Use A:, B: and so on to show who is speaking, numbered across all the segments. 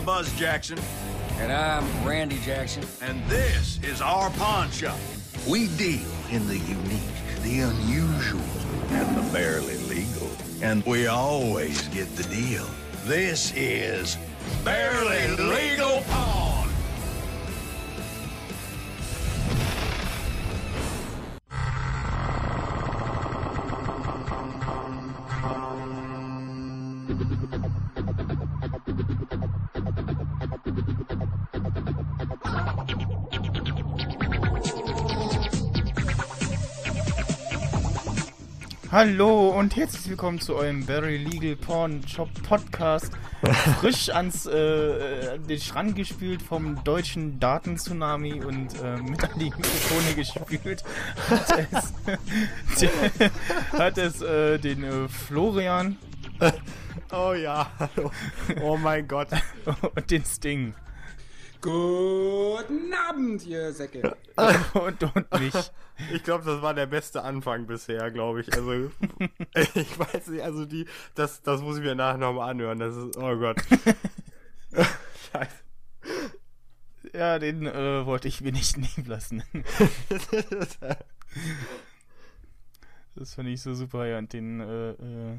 A: I'm Buzz Jackson.
B: And I'm Randy Jackson.
A: And this is our pawn shop.
C: We deal in the unique, the unusual, and the barely legal. And we always get the deal. This is Barely Legal Pawn.
D: Hallo und herzlich willkommen zu eurem Very Legal Porn Shop Podcast. Frisch ans äh, äh, den Strand gespült vom deutschen Datentsunami und äh, mit an die Mikrofone gespült hat es, hat es äh, den äh, Florian
E: Oh ja, hallo. Oh mein Gott.
D: und den Sting
F: Guten Abend, ihr Säcke.
D: und, und mich.
E: Ich glaube, das war der beste Anfang bisher, glaube ich. Also, ich weiß nicht, also die, das, das muss ich mir nachher nochmal anhören. Das ist, oh Gott. Scheiße.
D: Ja, den äh, wollte ich mir nicht nehmen lassen. Das fand ich so super, ja. Und den äh, äh,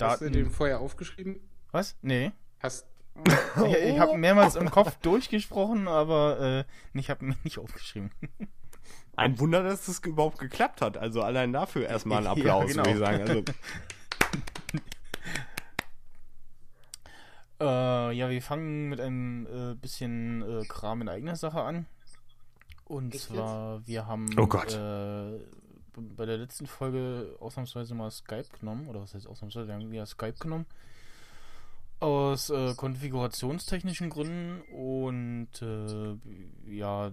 F: Hast du
D: Daten.
F: den vorher aufgeschrieben?
D: Was? Nee.
F: Hast.
D: Ich, ich habe mehrmals im Kopf durchgesprochen, aber äh, ich habe mir nicht aufgeschrieben.
E: Ein Wunder, dass das überhaupt geklappt hat. Also allein dafür erstmal ein
D: Ja,
E: Applaus,
D: genau.
E: würde ich sagen. Also,
D: Äh, ja, wir fangen mit einem äh, bisschen äh, Kram in eigener Sache an. Und
F: Echt
D: zwar, wir haben
E: Oh Gott.
D: Äh, bei der letzten Folge ausnahmsweise mal Skype genommen. Oder was heißt ausnahmsweise? Wir haben wieder Skype genommen. Aus äh, konfigurationstechnischen Gründen. Und äh, ja,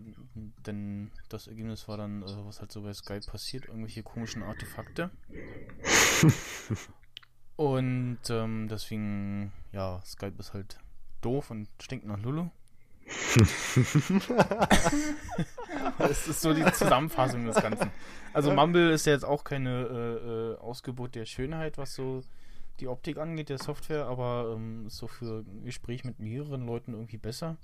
D: denn das Ergebnis war dann, äh, was halt so bei Skype passiert, irgendwelche komischen Artefakte. Und ähm, deswegen, ja, Skype ist halt doof und stinkt nach Lulu. das ist so die Zusammenfassung des Ganzen. Also Mumble ist ja jetzt auch keine äh, äh, Ausgebot der Schönheit, was so die Optik angeht, der Software, aber ähm, so für ein Gespräch mit mehreren Leuten irgendwie besser.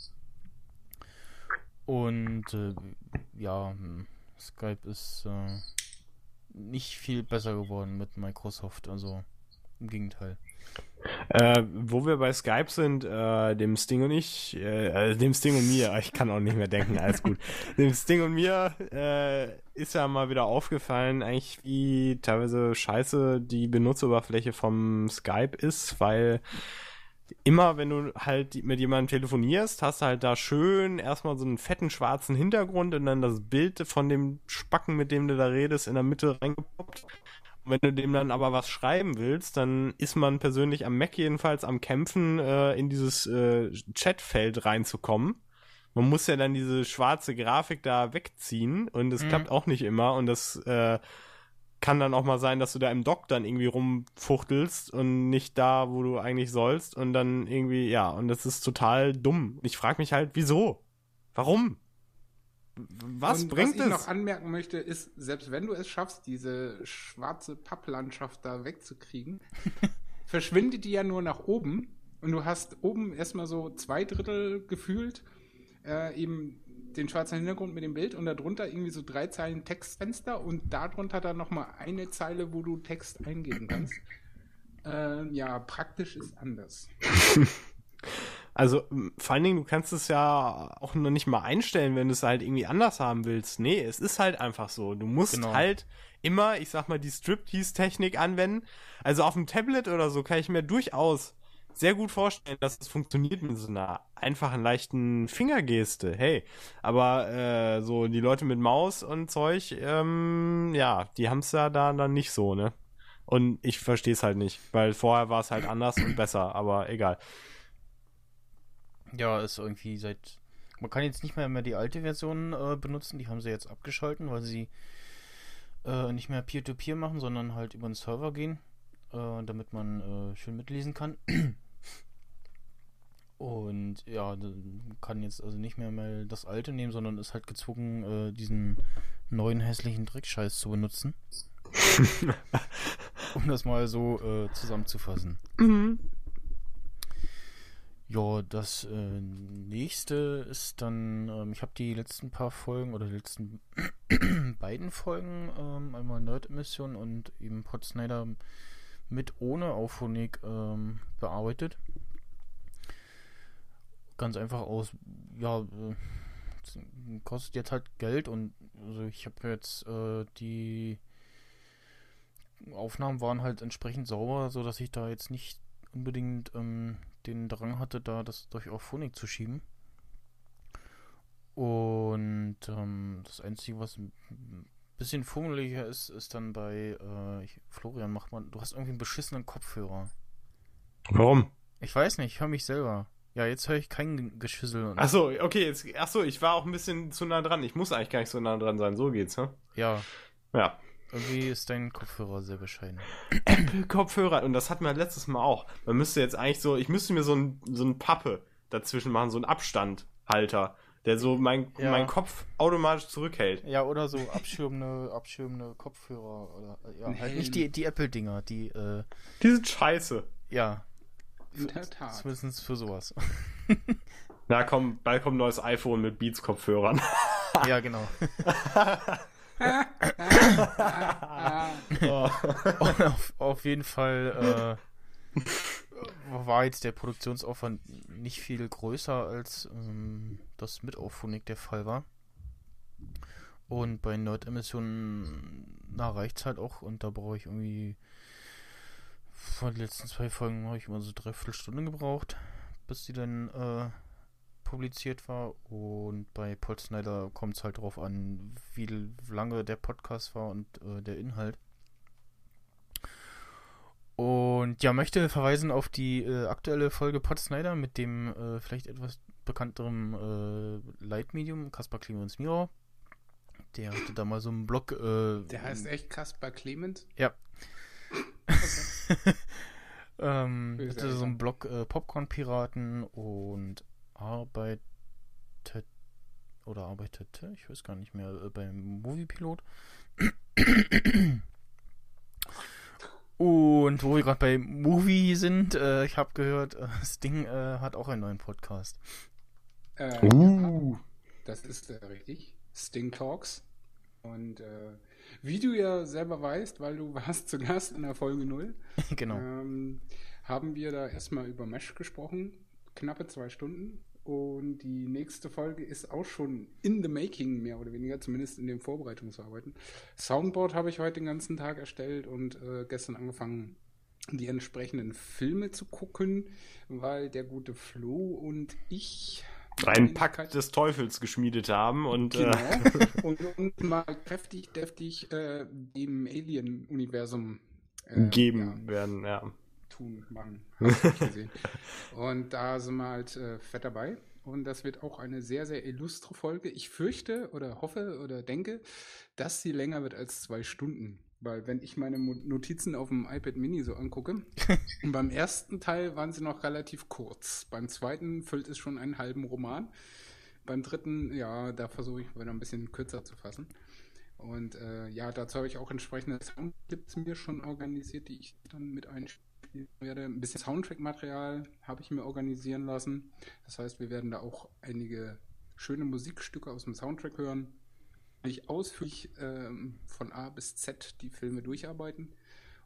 D: Und äh, ja, hm, Skype ist äh, nicht viel besser geworden mit Microsoft, also im Gegenteil.
E: äh, wo wir bei Skype sind, äh, dem Sting und ich, äh, äh, dem Sting und mir, ich kann auch nicht mehr denken, alles gut. dem Sting und mir äh, ist ja mal wieder aufgefallen, eigentlich wie teilweise scheiße die Benutzeroberfläche vom Skype ist, weil immer wenn du halt mit jemandem telefonierst, hast du halt da schön erstmal so einen fetten schwarzen Hintergrund und dann das Bild von dem Spacken, mit dem du da redest, in der Mitte reingepoppt. Wenn du dem dann aber was schreiben willst, dann ist man persönlich am Mac jedenfalls am Kämpfen, äh, in dieses äh, Chatfeld reinzukommen. Man muss ja dann diese schwarze Grafik da wegziehen und es
D: Mhm.
E: klappt auch nicht immer und das äh, kann dann auch mal sein, dass du da im Dock dann irgendwie rumfuchtelst und nicht da, wo du eigentlich sollst und dann irgendwie, ja, und das ist total dumm. Ich frage mich halt, wieso? Warum? Was
F: Und
E: bringt
F: was ich
E: es?
F: noch anmerken möchte, ist, selbst wenn du es schaffst, diese schwarze Papplandschaft da wegzukriegen, verschwindet die ja nur nach oben und du hast oben erstmal so zwei Drittel gefühlt äh, eben den schwarzen Hintergrund mit dem Bild und darunter irgendwie so drei Zeilen Textfenster und darunter dann nochmal eine Zeile, wo du Text eingeben kannst. Äh, ja, praktisch ist anders.
E: Also, vor allen Dingen, du kannst es ja auch noch nicht mal einstellen, wenn du es halt irgendwie anders haben willst. Nee, es ist halt einfach so. Du musst
D: Genau.
E: halt immer, ich sag mal, die Striptease-Technik anwenden. Also auf dem Tablet oder so kann ich mir durchaus sehr gut vorstellen, dass es funktioniert mit so einer einfachen, leichten Fingergeste. Hey, aber äh, so die Leute mit Maus und Zeug, ähm, ja, die haben es ja da dann nicht so, ne? Und ich verstehe es halt nicht, weil vorher war es halt anders und besser, aber egal.
D: Ja, ist irgendwie seit. Man kann jetzt nicht mehr, mehr die alte Version äh, benutzen, die haben sie jetzt abgeschalten, weil sie äh, nicht mehr Peer-to-Peer machen, sondern halt über den Server gehen, äh, damit man äh, schön mitlesen kann. Und ja, kann jetzt also nicht mehr mal das alte nehmen, sondern ist halt gezwungen, äh, diesen neuen hässlichen Dreckscheiß zu benutzen. um das mal so äh, zusammenzufassen. Ja, das äh, nächste ist dann, ähm, ich habe die letzten paar Folgen oder die letzten beiden Folgen, ähm, einmal Nerd-Emission und eben Pod Snyder mit ohne Auphonic ähm, bearbeitet. Ganz einfach aus, ja, äh, kostet jetzt halt Geld und also ich habe jetzt äh, die Aufnahmen waren halt entsprechend sauber, so dass ich da jetzt nicht unbedingt ähm, den Drang hatte, da das durch Auphonic zu schieben. Und ähm, das Einzige, was ein bisschen fummeliger ist, ist dann bei äh, ich, Florian, macht man, du hast irgendwie einen beschissenen Kopfhörer.
E: Warum?
D: Ich weiß nicht, ich höre mich selber. Ja, jetzt höre ich kein Geschüssel.
E: Achso, okay, jetzt, achso, ich war auch ein bisschen zu nah dran. Ich muss eigentlich gar nicht so nah dran sein. So geht's, ne?
D: Ja.
E: Ja.
D: Irgendwie ist dein Kopfhörer sehr bescheiden.
E: Apple-Kopfhörer, und das hatten wir letztes Mal auch. Man müsste jetzt eigentlich so, ich müsste mir so ein, so ein Pappe dazwischen machen, so ein Abstandhalter, der so mein,
D: Ja.
E: meinen Kopf automatisch zurückhält.
D: Ja, oder so abschirmende, abschirmende Kopfhörer. Oder, ja, halt
F: Nein.
D: nicht die, die Apple-Dinger, die, äh,
E: Die sind scheiße.
D: ja,
F: In der Tat.
D: zumindest für sowas.
E: Na komm, bald kommt ein neues iPhone mit Beats-Kopfhörern.
D: ja, genau. Und auf, auf jeden Fall äh, war jetzt der Produktionsaufwand nicht viel größer, als ähm, das mit Auphonic der Fall war. Und bei Nerd-Emissionen, na, reicht's halt auch und da brauche ich irgendwie von den letzten zwei Folgen habe ich immer so dreiviertel Stunde gebraucht, bis die dann äh, publiziert war. Und bei Paul Snyder kommt es halt drauf an, wie lange der Podcast war und äh, der Inhalt. Und ja, möchte verweisen auf die äh, aktuelle Folge Pod Snyder mit dem äh, vielleicht etwas bekannteren äh, Leitmedium, Kaspar Clemens Miro. Der hatte da mal so einen Blog. Äh,
F: Der heißt echt Kaspar Clement.
D: Ja. ähm,
F: Böse
D: hatte so einen Blog äh, Popcorn Piraten und arbeitet oder arbeitete, ich weiß gar nicht mehr, äh, beim Moviepilot. Und wo wir gerade bei Movie sind, äh, ich habe gehört, äh, Sting äh, hat auch einen neuen Podcast.
F: Äh,
E: Uh.
F: das ist äh, richtig. Sting Talks. Und äh, wie du ja selber weißt, weil du warst zu Gast in der Folge 0,
D: genau.
F: ähm, haben wir da erstmal über Mesh gesprochen. Knappe zwei Stunden. Und die nächste Folge ist auch schon in the making, mehr oder weniger, zumindest in den Vorbereitungsarbeiten. Soundboard habe ich heute den ganzen Tag erstellt und äh, gestern angefangen, die entsprechenden Filme zu gucken, weil der gute Flo und ich
E: Ein Pakt des Teufels geschmiedet haben und
F: Genau.
E: äh,
F: und, und mal kräftig, deftig äh, dem Alien-Universum äh,
E: geben
F: ja,
E: werden, ja.
F: Tun, machen. Und da sind wir halt äh, fett dabei. Und das wird auch eine sehr, sehr illustre Folge. Ich fürchte oder hoffe oder denke, dass sie länger wird als zwei Stunden. Weil wenn ich meine Notizen auf dem iPad Mini so angucke, beim ersten Teil waren sie noch relativ kurz. Beim zweiten füllt es schon einen halben Roman. Beim dritten, ja, da versuche ich wieder ein bisschen kürzer zu fassen. Und äh, ja, dazu habe ich auch entsprechende Soundclips mir schon organisiert, die ich dann mit einspielen werde. Ein bisschen Soundtrack-Material habe ich mir organisieren lassen. Das heißt, wir werden da auch einige schöne Musikstücke aus dem Soundtrack hören. Ich ausführlich ähm, von A bis Z die Filme durcharbeiten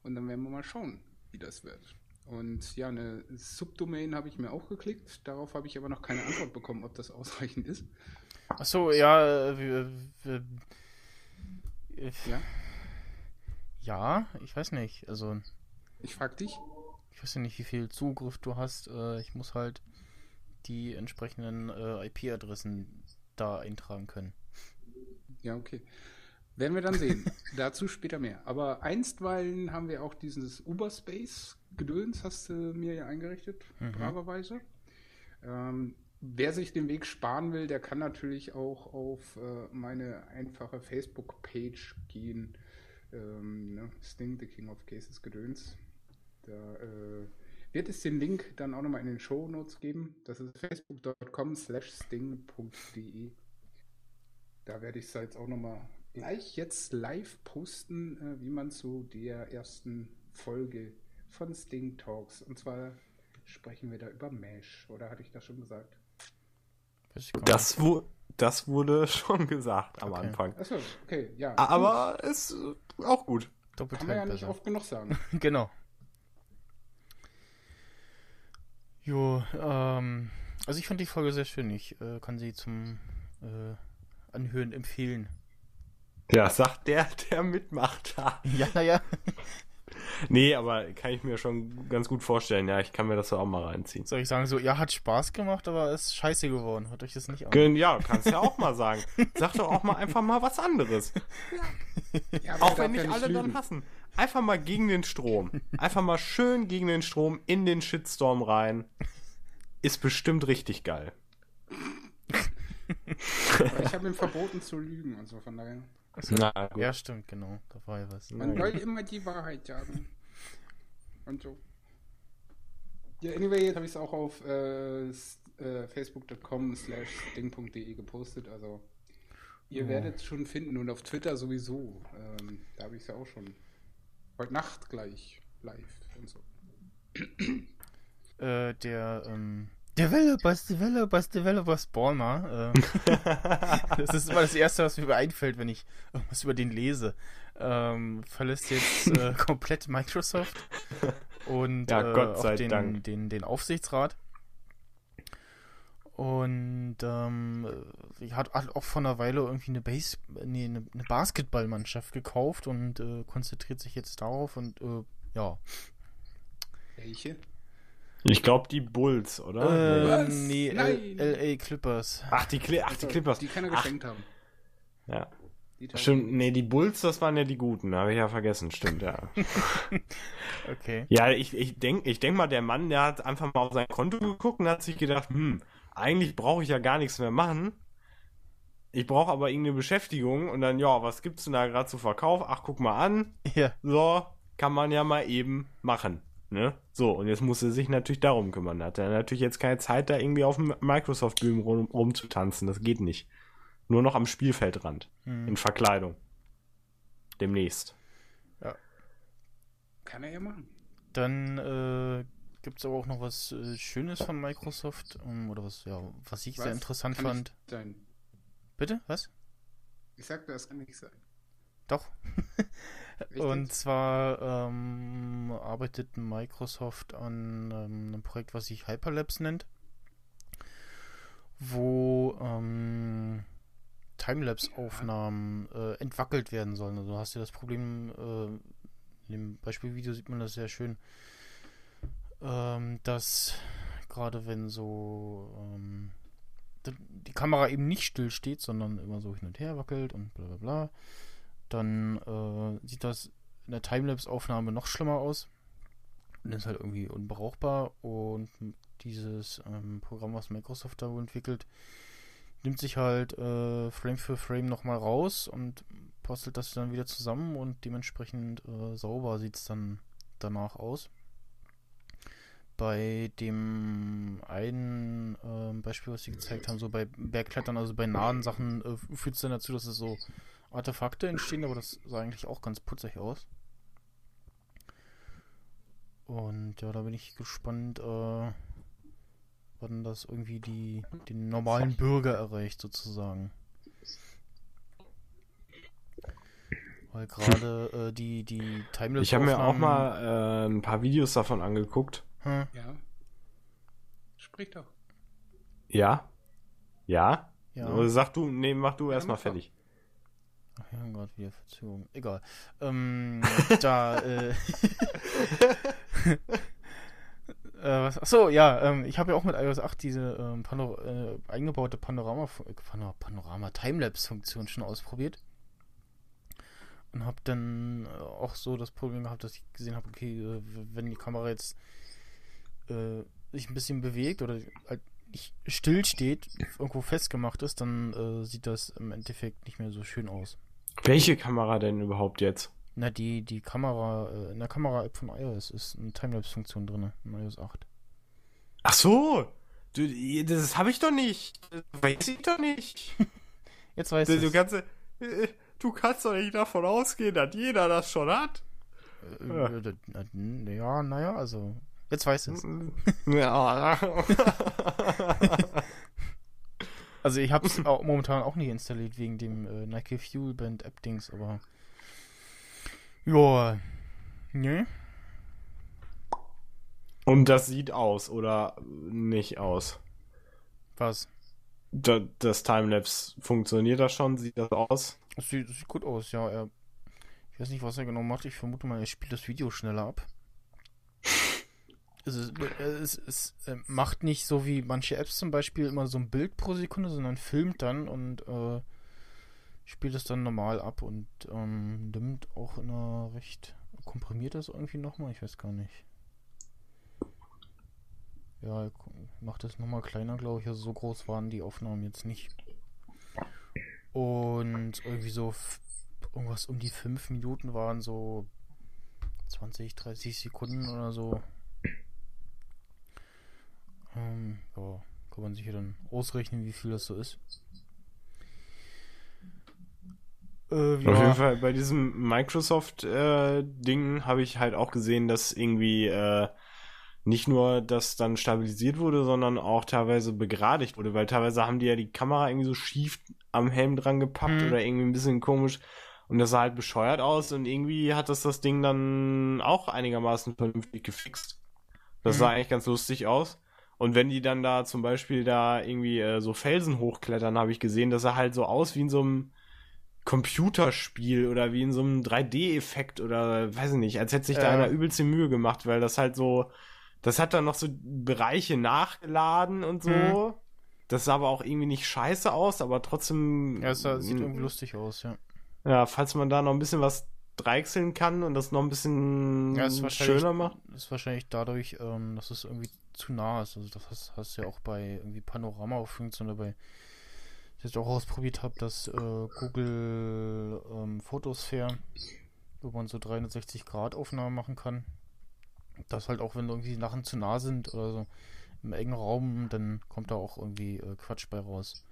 F: und dann werden wir mal schauen, wie das wird. Und ja, eine Subdomain habe ich mir auch geklickt. Darauf habe ich aber noch keine Antwort bekommen, ob das ausreichend ist.
D: Achso, ja, äh, wir, wir, äh,
F: Ja,
D: ja, ich weiß nicht. Also,
F: ich frage dich.
D: Ich weiß ja nicht, wie viel Zugriff du hast. Äh, ich muss halt die entsprechenden äh, IP-Adressen da eintragen können.
F: Ja, okay. Werden wir dann sehen. Dazu später mehr. Aber einstweilen haben wir auch dieses Uberspace-Gedöns, hast du mir ja eingerichtet,
D: Mhm.
F: braverweise. Ähm, wer sich den Weg sparen will, der kann natürlich auch auf äh, meine einfache Facebook-Page gehen. Ähm, ne? Sting, the King of Cases Gedöns. Da äh, wird es den Link dann auch nochmal in den Show Notes geben. Das ist facebook.com slash sting.de. Da werde ich es jetzt auch nochmal gleich jetzt live posten, äh, wie man zu der ersten Folge von Sting Talks, und zwar sprechen wir da über Mesh. Oder hatte ich das schon gesagt?
E: Das, wu das wurde schon gesagt am
D: Okay.
E: Anfang.
F: Achso, okay, ja.
E: Aber ist äh, auch gut.
D: Doppelt
F: Kann man ja nicht
D: besser.
F: oft genug sagen.
D: Genau. Jo, ähm, also ich fand die Folge sehr schön. Ich äh, kann sie zum äh, Anhören empfehlen.
E: Ja, sagt der, der mitmacht.
D: Ja, naja.
E: nee, aber kann ich mir schon ganz gut vorstellen. Ja, ich kann mir das auch mal reinziehen.
D: Soll ich sagen, so, ja, hat Spaß gemacht, aber ist scheiße geworden. Hört euch das nicht an.
E: Gen- Ja, kannst ja auch mal sagen. Sag doch auch mal einfach mal was anderes.
F: Ja, aber
E: Auch wenn nicht
F: ja
E: alle dann
F: lügen.
E: hassen. Einfach mal gegen den Strom. Einfach mal schön gegen den Strom in den Shitstorm rein. Ist bestimmt richtig geil.
F: Ich habe ihm verboten zu lügen und so, von daher.
E: Na gut.
D: Ja, stimmt, genau. Da war ja was.
F: Man soll immer die Wahrheit sagen. Und so. Ja, anyway, jetzt habe ich es auch auf äh, äh, facebook.com slash ding.de gepostet. Also, ihr werdet es schon finden und auf Twitter sowieso. Ähm, da habe ich es ja auch schon. Heute Nacht gleich live und so.
D: Äh, der, ähm, Developers, Developers, Developers Spawner. Äh, das ist immer das Erste, was mir einfällt, wenn ich irgendwas über den lese. Ähm, verlässt jetzt äh, komplett Microsoft und
E: Ja,
D: äh,
E: Gott sei
D: auch den,
E: Dank.
D: Den, den Aufsichtsrat. Und ähm, ich hat hat auch vor einer Weile irgendwie eine Base, nee, eine, eine Basketballmannschaft gekauft und äh, konzentriert sich jetzt darauf und äh, ja.
F: Welche?
E: Ich glaube die Bulls, oder?
D: Äh,
F: Was?
D: nee, LA Clippers.
E: Ach, die, Cli Ach, die Clippers.
F: Die kann er
E: Ach,
F: geschenkt haben.
E: ja. Stimmt, nee, die Bulls, das waren ja die Guten, habe ich ja vergessen, stimmt, ja.
D: Okay.
E: ja, ich, ich denke ich denk mal, der Mann, der hat einfach mal auf sein Konto geguckt und hat sich gedacht, hm, eigentlich brauche ich ja gar nichts mehr machen. Ich brauche aber irgendeine Beschäftigung und dann, ja, was gibt's denn da gerade zu Verkauf? Ach, guck mal an.
D: Ja.
E: So, kann man ja mal eben machen. Ne? So, und jetzt muss er sich natürlich darum kümmern. Hat er natürlich jetzt keine Zeit, da irgendwie auf dem Microsoft-Bühnen rum, rumzutanzen. Das geht nicht. Nur noch am Spielfeldrand.
D: Hm.
E: In Verkleidung. Demnächst.
F: Kann er ja machen.
D: Dann äh, gibt es aber auch noch was äh, Schönes von Microsoft. ähm, oder was, ja, was ich sehr
F: Was?
D: interessant
F: Kann
D: fand.
F: Sein.
D: Bitte? Was?
F: Ich sagte, das kann nicht sein.
D: Doch. Und zwar ähm, arbeitet Microsoft an ähm, einem Projekt, was sich Hyperlapse nennt, wo ähm, Timelapse-Aufnahmen äh, entwackelt werden sollen. Also du hast ja das Problem, äh, in dem Beispielvideo sieht man das sehr schön, ähm, dass gerade wenn so ähm, die Kamera eben nicht still steht, sondern immer so hin und her wackelt und bla bla bla, dann äh, sieht das in der Timelapse-Aufnahme noch schlimmer aus. Und ist halt irgendwie unbrauchbar. Und dieses ähm, Programm, was Microsoft da wohl entwickelt, nimmt sich halt äh, Frame für Frame nochmal raus und postelt das dann wieder zusammen und dementsprechend äh, sauber sieht es dann danach aus. Bei dem einen ähm, Beispiel, was sie gezeigt haben, so bei Bergklettern, also bei nahen Sachen, äh, führt es dann dazu, dass es so Artefakte entstehen, aber das sah eigentlich auch ganz putzig aus. Und ja, da bin ich gespannt, äh, wann das irgendwie die, den normalen Bürger erreicht, sozusagen. Weil gerade äh, die, die Timelapse
E: Ich habe mir auch mal äh, ein paar Videos davon angeguckt.
D: Hm,
F: Ja. Sprich doch.
E: Ja? Ja?
D: ja.
E: Oder sag du, nee, mach du
F: Ja,
E: erstmal fertig.
D: Ach ja, gerade wieder Verzögerung. Egal. Ähm, da, äh. äh was, achso, ja, ähm, ich habe ja auch mit iOS 8 diese ähm, Pano äh, eingebaute Panorama, äh, Pano Panorama Timelapse-Funktion schon ausprobiert. Und habe dann äh, auch so das Problem gehabt, dass ich gesehen habe, okay, äh, wenn die Kamera jetzt äh, sich ein bisschen bewegt oder halt nicht still steht, irgendwo festgemacht ist, dann äh, sieht das im Endeffekt nicht mehr so schön aus.
E: Welche Kamera denn überhaupt jetzt?
D: Na, die, die Kamera, äh, in der Kamera-App von iOS ist eine Timelapse-Funktion drin, in iOS 8.
E: Ach so! Du, das habe ich doch nicht. Das weiß ich doch nicht.
D: Jetzt weißt
E: Du,
D: du.
E: du, kannst, äh, du kannst doch nicht davon ausgehen, dass jeder das schon hat.
D: äh, äh, ja, naja, also. Jetzt weißt du es.
E: Ja.
D: Also ich habe es momentan auch nicht installiert wegen dem äh, Nike Fuel Band App Dings, aber ja, ne?
E: Und das sieht aus oder nicht aus?
D: Was?
E: Da, das Timelapse funktioniert das schon? Sieht das aus?
D: Das sieht, das sieht gut aus, ja. Er, ich weiß nicht, was er genau macht. Ich vermute mal, er spielt das Video schneller ab. Es, ist, es, es, es macht nicht so wie manche Apps zum Beispiel immer so ein Bild pro Sekunde, sondern filmt dann und äh, spielt es dann normal ab und ähm, nimmt auch in einer recht. komprimiert das irgendwie nochmal? Ich weiß gar nicht. Ja, macht das nochmal kleiner, glaube ich. Also so groß waren die Aufnahmen jetzt nicht. Und irgendwie so irgendwas um die 5 Minuten waren so 20, 30 Sekunden oder so. Ähm, ja, kann man sich ja dann ausrechnen, wie viel das so ist.
E: Äh, ja. Auf jeden Fall bei diesem Microsoft-Ding äh, habe ich halt auch gesehen, dass irgendwie äh, nicht nur das dann stabilisiert wurde, sondern auch teilweise begradigt wurde, weil teilweise haben die ja die Kamera irgendwie so schief am Helm dran gepappt mhm. oder irgendwie ein bisschen komisch und das sah halt bescheuert aus und irgendwie hat das das Ding dann auch einigermaßen vernünftig gefixt. Das mhm. sah eigentlich ganz lustig aus. Und wenn die dann da zum Beispiel da irgendwie äh, so Felsen hochklettern, habe ich gesehen, das sah halt so aus wie in so einem Computerspiel oder wie in so einem 3D-Effekt oder weiß ich nicht, als hätte sich da einer übelste Mühe gemacht, weil das halt so, das hat dann noch so Bereiche nachgeladen und so. Mhm. Das sah aber auch irgendwie nicht scheiße aus, aber trotzdem.
D: Ja, es sieht irgendwie lustig aus, ja.
E: Ja, falls man da noch ein bisschen was dreichseln kann und das noch ein bisschen ja, schöner macht.
D: Ist wahrscheinlich dadurch, ähm, dass es irgendwie zu nah ist. Also das hast, hast du ja auch bei irgendwie Panorama-Funktionen dabei. Ich jetzt auch ausprobiert habe, dass äh, Google ähm, Photosphere, wo man so 360 Grad Aufnahmen machen kann. Das halt auch, wenn irgendwie Sachen zu nah sind oder so im engen Raum, dann kommt da auch irgendwie äh, Quatsch bei raus.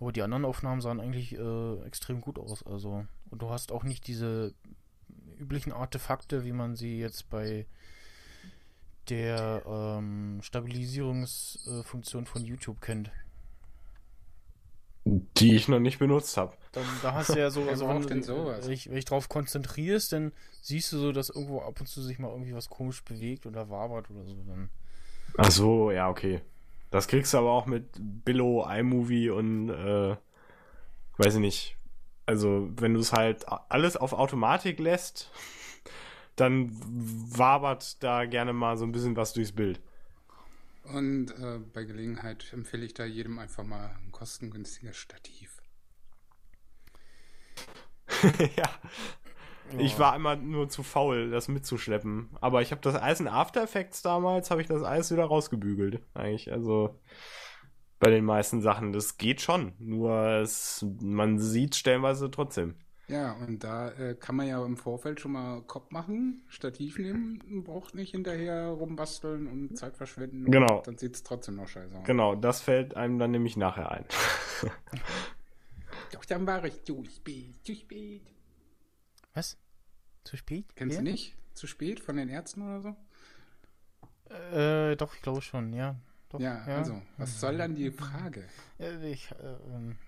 D: Aber die anderen Aufnahmen sahen eigentlich äh, extrem gut aus. Also, und du hast auch nicht diese üblichen Artefakte, wie man sie jetzt bei der ähm, Stabilisierungsfunktion von YouTube kennt.
E: Die ich noch nicht benutzt habe.
D: Da hast du ja so, also wenn, denn sowas? Wenn, ich, wenn ich drauf konzentrierst, dann siehst du so, dass irgendwo ab und zu sich mal irgendwie was komisch bewegt oder wabert oder so. Dann.
E: Ach so, ja, okay. Das kriegst du aber auch mit Billo, iMovie und äh, weiß ich nicht. Also, wenn du es halt alles auf Automatik lässt, dann wabert da gerne mal so ein bisschen was durchs Bild.
F: Und äh, bei Gelegenheit empfehle ich da jedem einfach mal ein kostengünstiges Stativ.
E: ja. Oh. Ich war immer nur zu faul, das mitzuschleppen. Aber ich habe das Eis in After Effects damals, habe ich das Eis wieder rausgebügelt. Eigentlich, also bei den meisten Sachen. Das geht schon. Nur es, man sieht stellenweise trotzdem.
F: Ja, und da äh, kann man ja im Vorfeld schon mal Kopf machen, Stativ nehmen, braucht nicht hinterher rumbasteln und Zeit verschwenden.
E: Genau.
F: dann sieht es trotzdem noch scheiße aus.
E: Genau, das fällt einem dann nämlich nachher ein.
F: Doch, dann war ich zu spät, zu spät.
D: Was? Zu spät?
F: Kennst ja? du nicht? Zu spät von den Ärzten oder
D: so? Äh, doch, ich glaube schon, ja. Doch,
F: ja, ja, also, was soll dann die Frage?
D: Ja, ich, äh, ähm,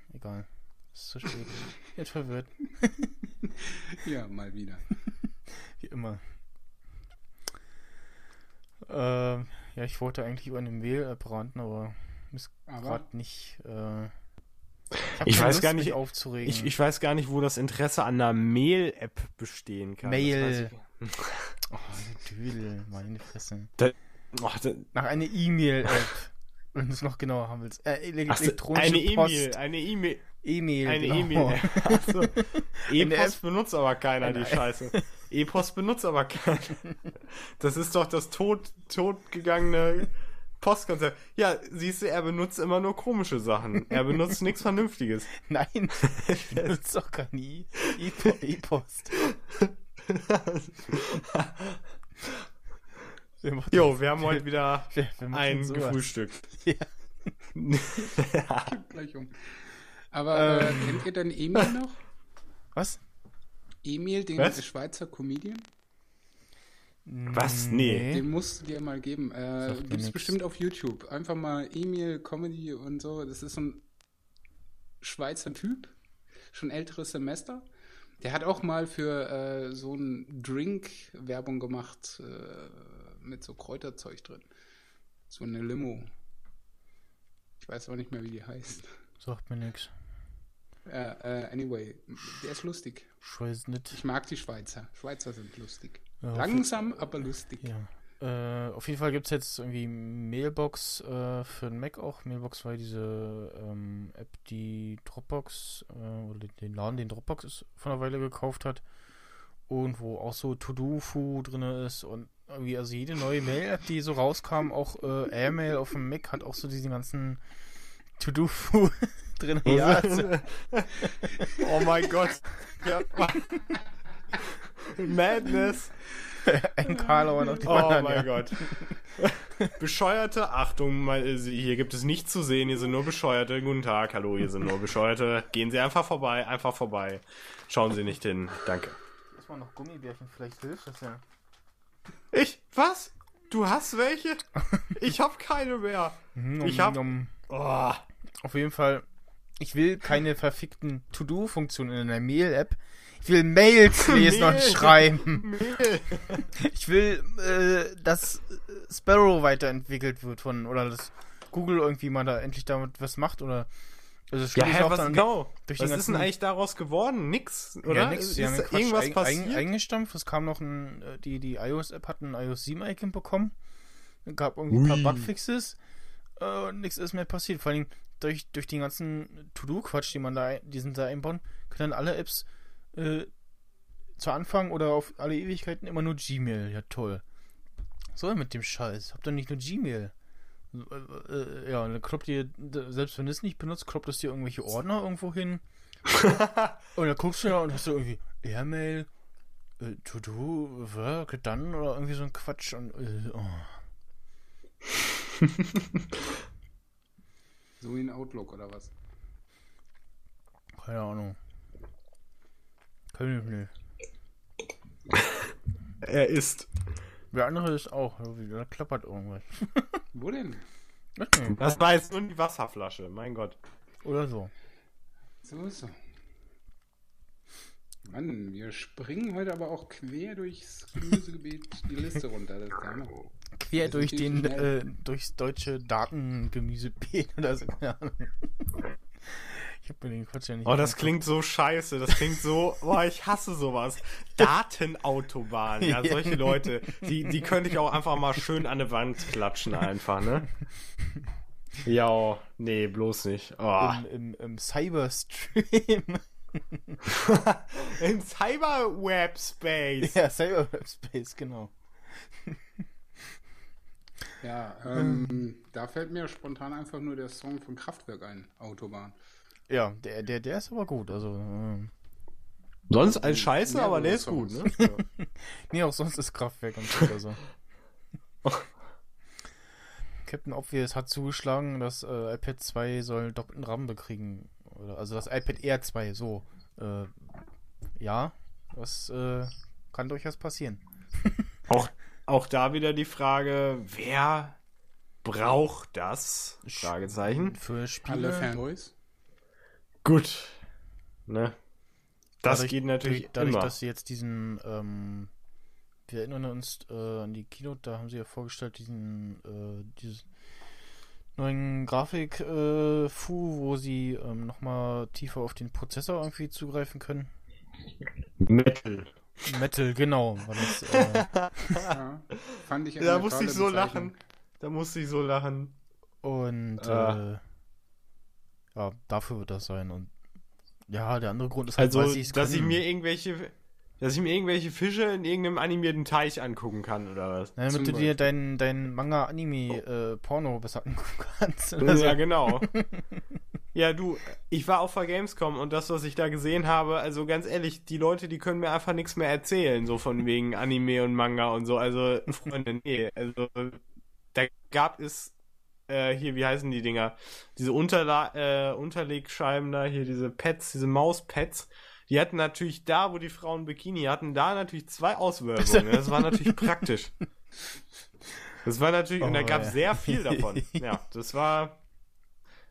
D: Ist zu spät. Jetzt verwirrt.
F: ja, mal wieder.
D: Wie immer. Äh, ja, ich wollte eigentlich über eine Mail-App ranten, aber ist gerade nicht. Äh,
E: ich, ich weiß Lust, gar nicht aufzuregen. Ich, ich, weiß gar nicht, wo das Interesse an einer Mail-App bestehen kann.
D: Mail. oh, Düdel, meine Fresse. Da, oh, da, Nach einer E-Mail-App. Wenn du es noch genauer haben willst. Äh,
E: elektronische eine E-Mail, eine E-Mail.
D: E-Mail.
E: Eine genau. E-Mail. E-Post benutzt aber keiner, die Scheiße. E-Post benutzt aber keiner. Das ist doch das tot, totgegangene Postkonzept. Ja, siehst du, er benutzt immer nur komische Sachen. Er benutzt nichts Vernünftiges.
D: Nein, er benutzt doch gar nie E-Post.
E: jo, wir haben heute wieder wir, wir ein Frühstück. Ja.
F: Gleich um. Aber äh, kennt ihr denn Emil noch?
D: Was?
F: Emil, den Was? Schweizer Comedian?
E: Was? Nee.
F: Den musst du dir mal geben. Äh, gibt's bestimmt auf YouTube. Einfach mal Emil Comedy und so. Das ist so ein Schweizer Typ. Schon älteres Semester. Der hat auch mal für äh, so einen Drink Werbung gemacht äh, mit so Kräuterzeug drin. So eine Limo. Ich weiß aber nicht mehr, wie die heißt.
D: Sagt mir nix.
F: Äh, äh, anyway, der ist lustig.
D: Ich weiß nicht.
F: Ich mag die Schweizer. Schweizer sind lustig.
D: Ja,
F: Langsam, aber lustig.
D: Ja. Äh, auf jeden Fall gibt es jetzt irgendwie Mailbox äh, für den Mac auch. Mailbox war diese ähm, App, die Dropbox äh, oder den Laden, den Dropbox ist von einer Weile gekauft hat. Und wo auch so To-Do-Fu drin ist und irgendwie, also jede neue Mail-App, die so rauskam, auch äh, Airmail auf dem Mac hat auch so diesen ganzen To-Do-Fu drin. Ja, also,
E: oh mein Gott. Ja. Madness.
D: ein Karlauer nach dem
E: Oh
D: anderen.
E: mein
D: ja.
E: Gott. Bescheuerte, Achtung, äh, hier gibt es nichts zu sehen, hier sind nur Bescheuerte. Guten Tag, hallo, hier sind nur Bescheuerte. Gehen Sie einfach vorbei, einfach vorbei. Schauen Sie nicht hin. Danke.
D: Erstmal noch Gummibärchen, vielleicht hilft das ja.
E: Ich? Was? Du hast welche? Ich hab keine mehr. Ich hab. Oh.
D: Auf jeden Fall, ich will keine verfickten To-Do-Funktionen in einer Mail-App. Ich will Mails lesen und
E: Mail.
D: schreiben.
E: Mehl.
D: Ich will, äh, dass äh, Sparrow weiterentwickelt wird von, oder dass Google irgendwie mal da endlich damit was macht, oder. Also
E: Ja, hä,
D: ist
E: was genau? Was ist denn eigentlich daraus geworden? Nix, oder?
D: Ja, nix.
E: Ist
D: Die haben
E: da
D: den Quatsch
E: irgendwas
D: ein,
E: passiert?
D: Ein, eingestampft. Es kam noch ein, äh, die, die iOS-App hat ein iOS 7-Icon bekommen. Es gab irgendwie ein paar
E: Ui.
D: Bugfixes. Äh, nichts ist mehr passiert. Vor allem durch, durch den ganzen To-Do-Quatsch, den man da, diesen da einbauen, können dann alle Apps äh, zu Anfang oder auf alle Ewigkeiten immer nur Gmail. Ja, toll. So mit dem Scheiß. Habt ihr nicht nur Gmail? Äh, äh, ja, und dann kloppt ihr, selbst wenn du es nicht benutzt, kloppt es dir irgendwelche Ordner irgendwo hin. und dann guckst du da und hast du irgendwie Airmail, äh, To-Do, Work, dann oder irgendwie so ein Quatsch und äh, oh.
F: So in Outlook oder was?
D: keine Ahnung. Kann ich nicht.
E: Er ist.
D: Der andere ist auch, da klappert irgendwas.
F: Wo denn?
E: Das war jetzt nur die Wasserflasche, mein Gott.
D: Oder so.
F: So ist so. Mann, wir springen heute aber auch quer durchs Gemüsegebiet die Liste runter. Das ist.
D: Quer durch den, äh, durchs deutsche Datengemüsebeet oder so, keine Ahnung. Ich hab mir den Quatsch ja nicht
E: Oh, das klingt so scheiße. Das klingt so. Boah, ich hasse sowas. Datenautobahn. Ja, solche Leute. Die, die könnte ich auch einfach mal schön an eine Wand klatschen, einfach, ne? Ja, nee, bloß nicht. Oh.
D: Im, im, im Cyberstream.
E: Im Cyberweb-Space.
D: ja, Cyberwebspace, genau.
F: Ja, ähm, da fällt mir spontan einfach nur der Song von Kraftwerk ein, Autobahn.
D: Ja, der, der, der ist aber gut. Also, ähm,
E: Sonst als Scheiße,
F: Mehrere
E: aber der ist gut, ne?
F: Ja.
D: nee, auch sonst ist Kraftwerk und so. Also. Captain Obvious hat zugeschlagen, das äh, iPad 2 soll doppelten RAM bekriegen. Oder, also das iPad Air 2, so. Äh, ja, das äh, kann durchaus passieren.
E: Auch, auch da wieder die Frage, wer braucht das? Fragezeichen.
D: Für
F: Alle
D: Spiele.
F: Fanboys.
E: Gut. Ne? Das
D: dadurch-
E: geht natürlich
D: durch, dadurch,
E: immer.
D: dass sie jetzt diesen, ähm, wir erinnern uns äh, an die Keynote, da haben sie ja vorgestellt, diesen, äh, dieses neuen Grafik äh, Fu, wo sie ähm, nochmal tiefer auf den Prozessor irgendwie zugreifen können.
E: Metal.
D: Metal, genau. War das, äh,
F: Ja, fand ich
E: Da musste ich so
F: Bezeichnung.
E: lachen. Da musste ich so lachen.
D: und
E: Ah.
D: äh, ja, dafür wird das sein. Und ja, der andere Grund ist halt,
E: Also,
D: es
E: dass ich mir irgendwelche, dass ich mir irgendwelche Fische in irgendeinem animierten Teich angucken kann, oder was?
D: Na, damit du dir
F: Beispiel.
D: dein, Manga-Anime-Porno besser angucken kannst. oder so.
E: Ja, genau. ja, du, ich war auf der Gamescom und das, was ich da gesehen habe, also ganz ehrlich, die Leute, die können mir einfach nichts mehr erzählen, so von wegen Anime und Manga und so. Also, Freunde, nee. Also, da gab es äh, hier, wie heißen die Dinger? Diese Unterla äh, Unterlegscheiben da, hier diese Pads, diese Mauspads, Die hatten natürlich da, wo die Frauen Bikini hatten, da natürlich zwei Auswölbungen. Das war natürlich praktisch. Das war natürlich, und da
D: Oh,
E: gab es
D: ja.
E: sehr viel davon. Ja, das war.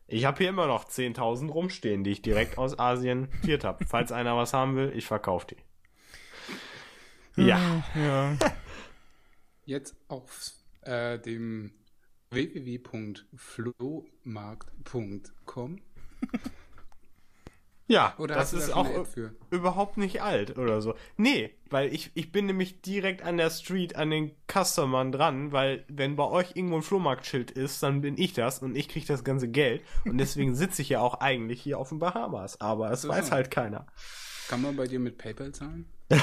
E: Ich habe hier immer noch 10.000 rumstehen, die ich direkt aus Asien tiert habe. Falls einer was haben will, ich verkaufe die. Ja.
D: Ja.
F: Jetzt auf äh, dem www.flohmarkt.com.
E: Ja,
F: Oder
E: das
F: da
E: ist
F: schon
E: auch überhaupt nicht alt oder so. Nee, weil ich, ich bin nämlich direkt an der Street an den Customern dran, weil wenn bei euch irgendwo ein Flohmarktschild ist, dann bin ich das und ich kriege das ganze Geld. Und deswegen sitze ich ja auch eigentlich hier auf den Bahamas. Aber es
F: So,
E: weiß halt keiner.
F: Kann man bei dir mit PayPal zahlen?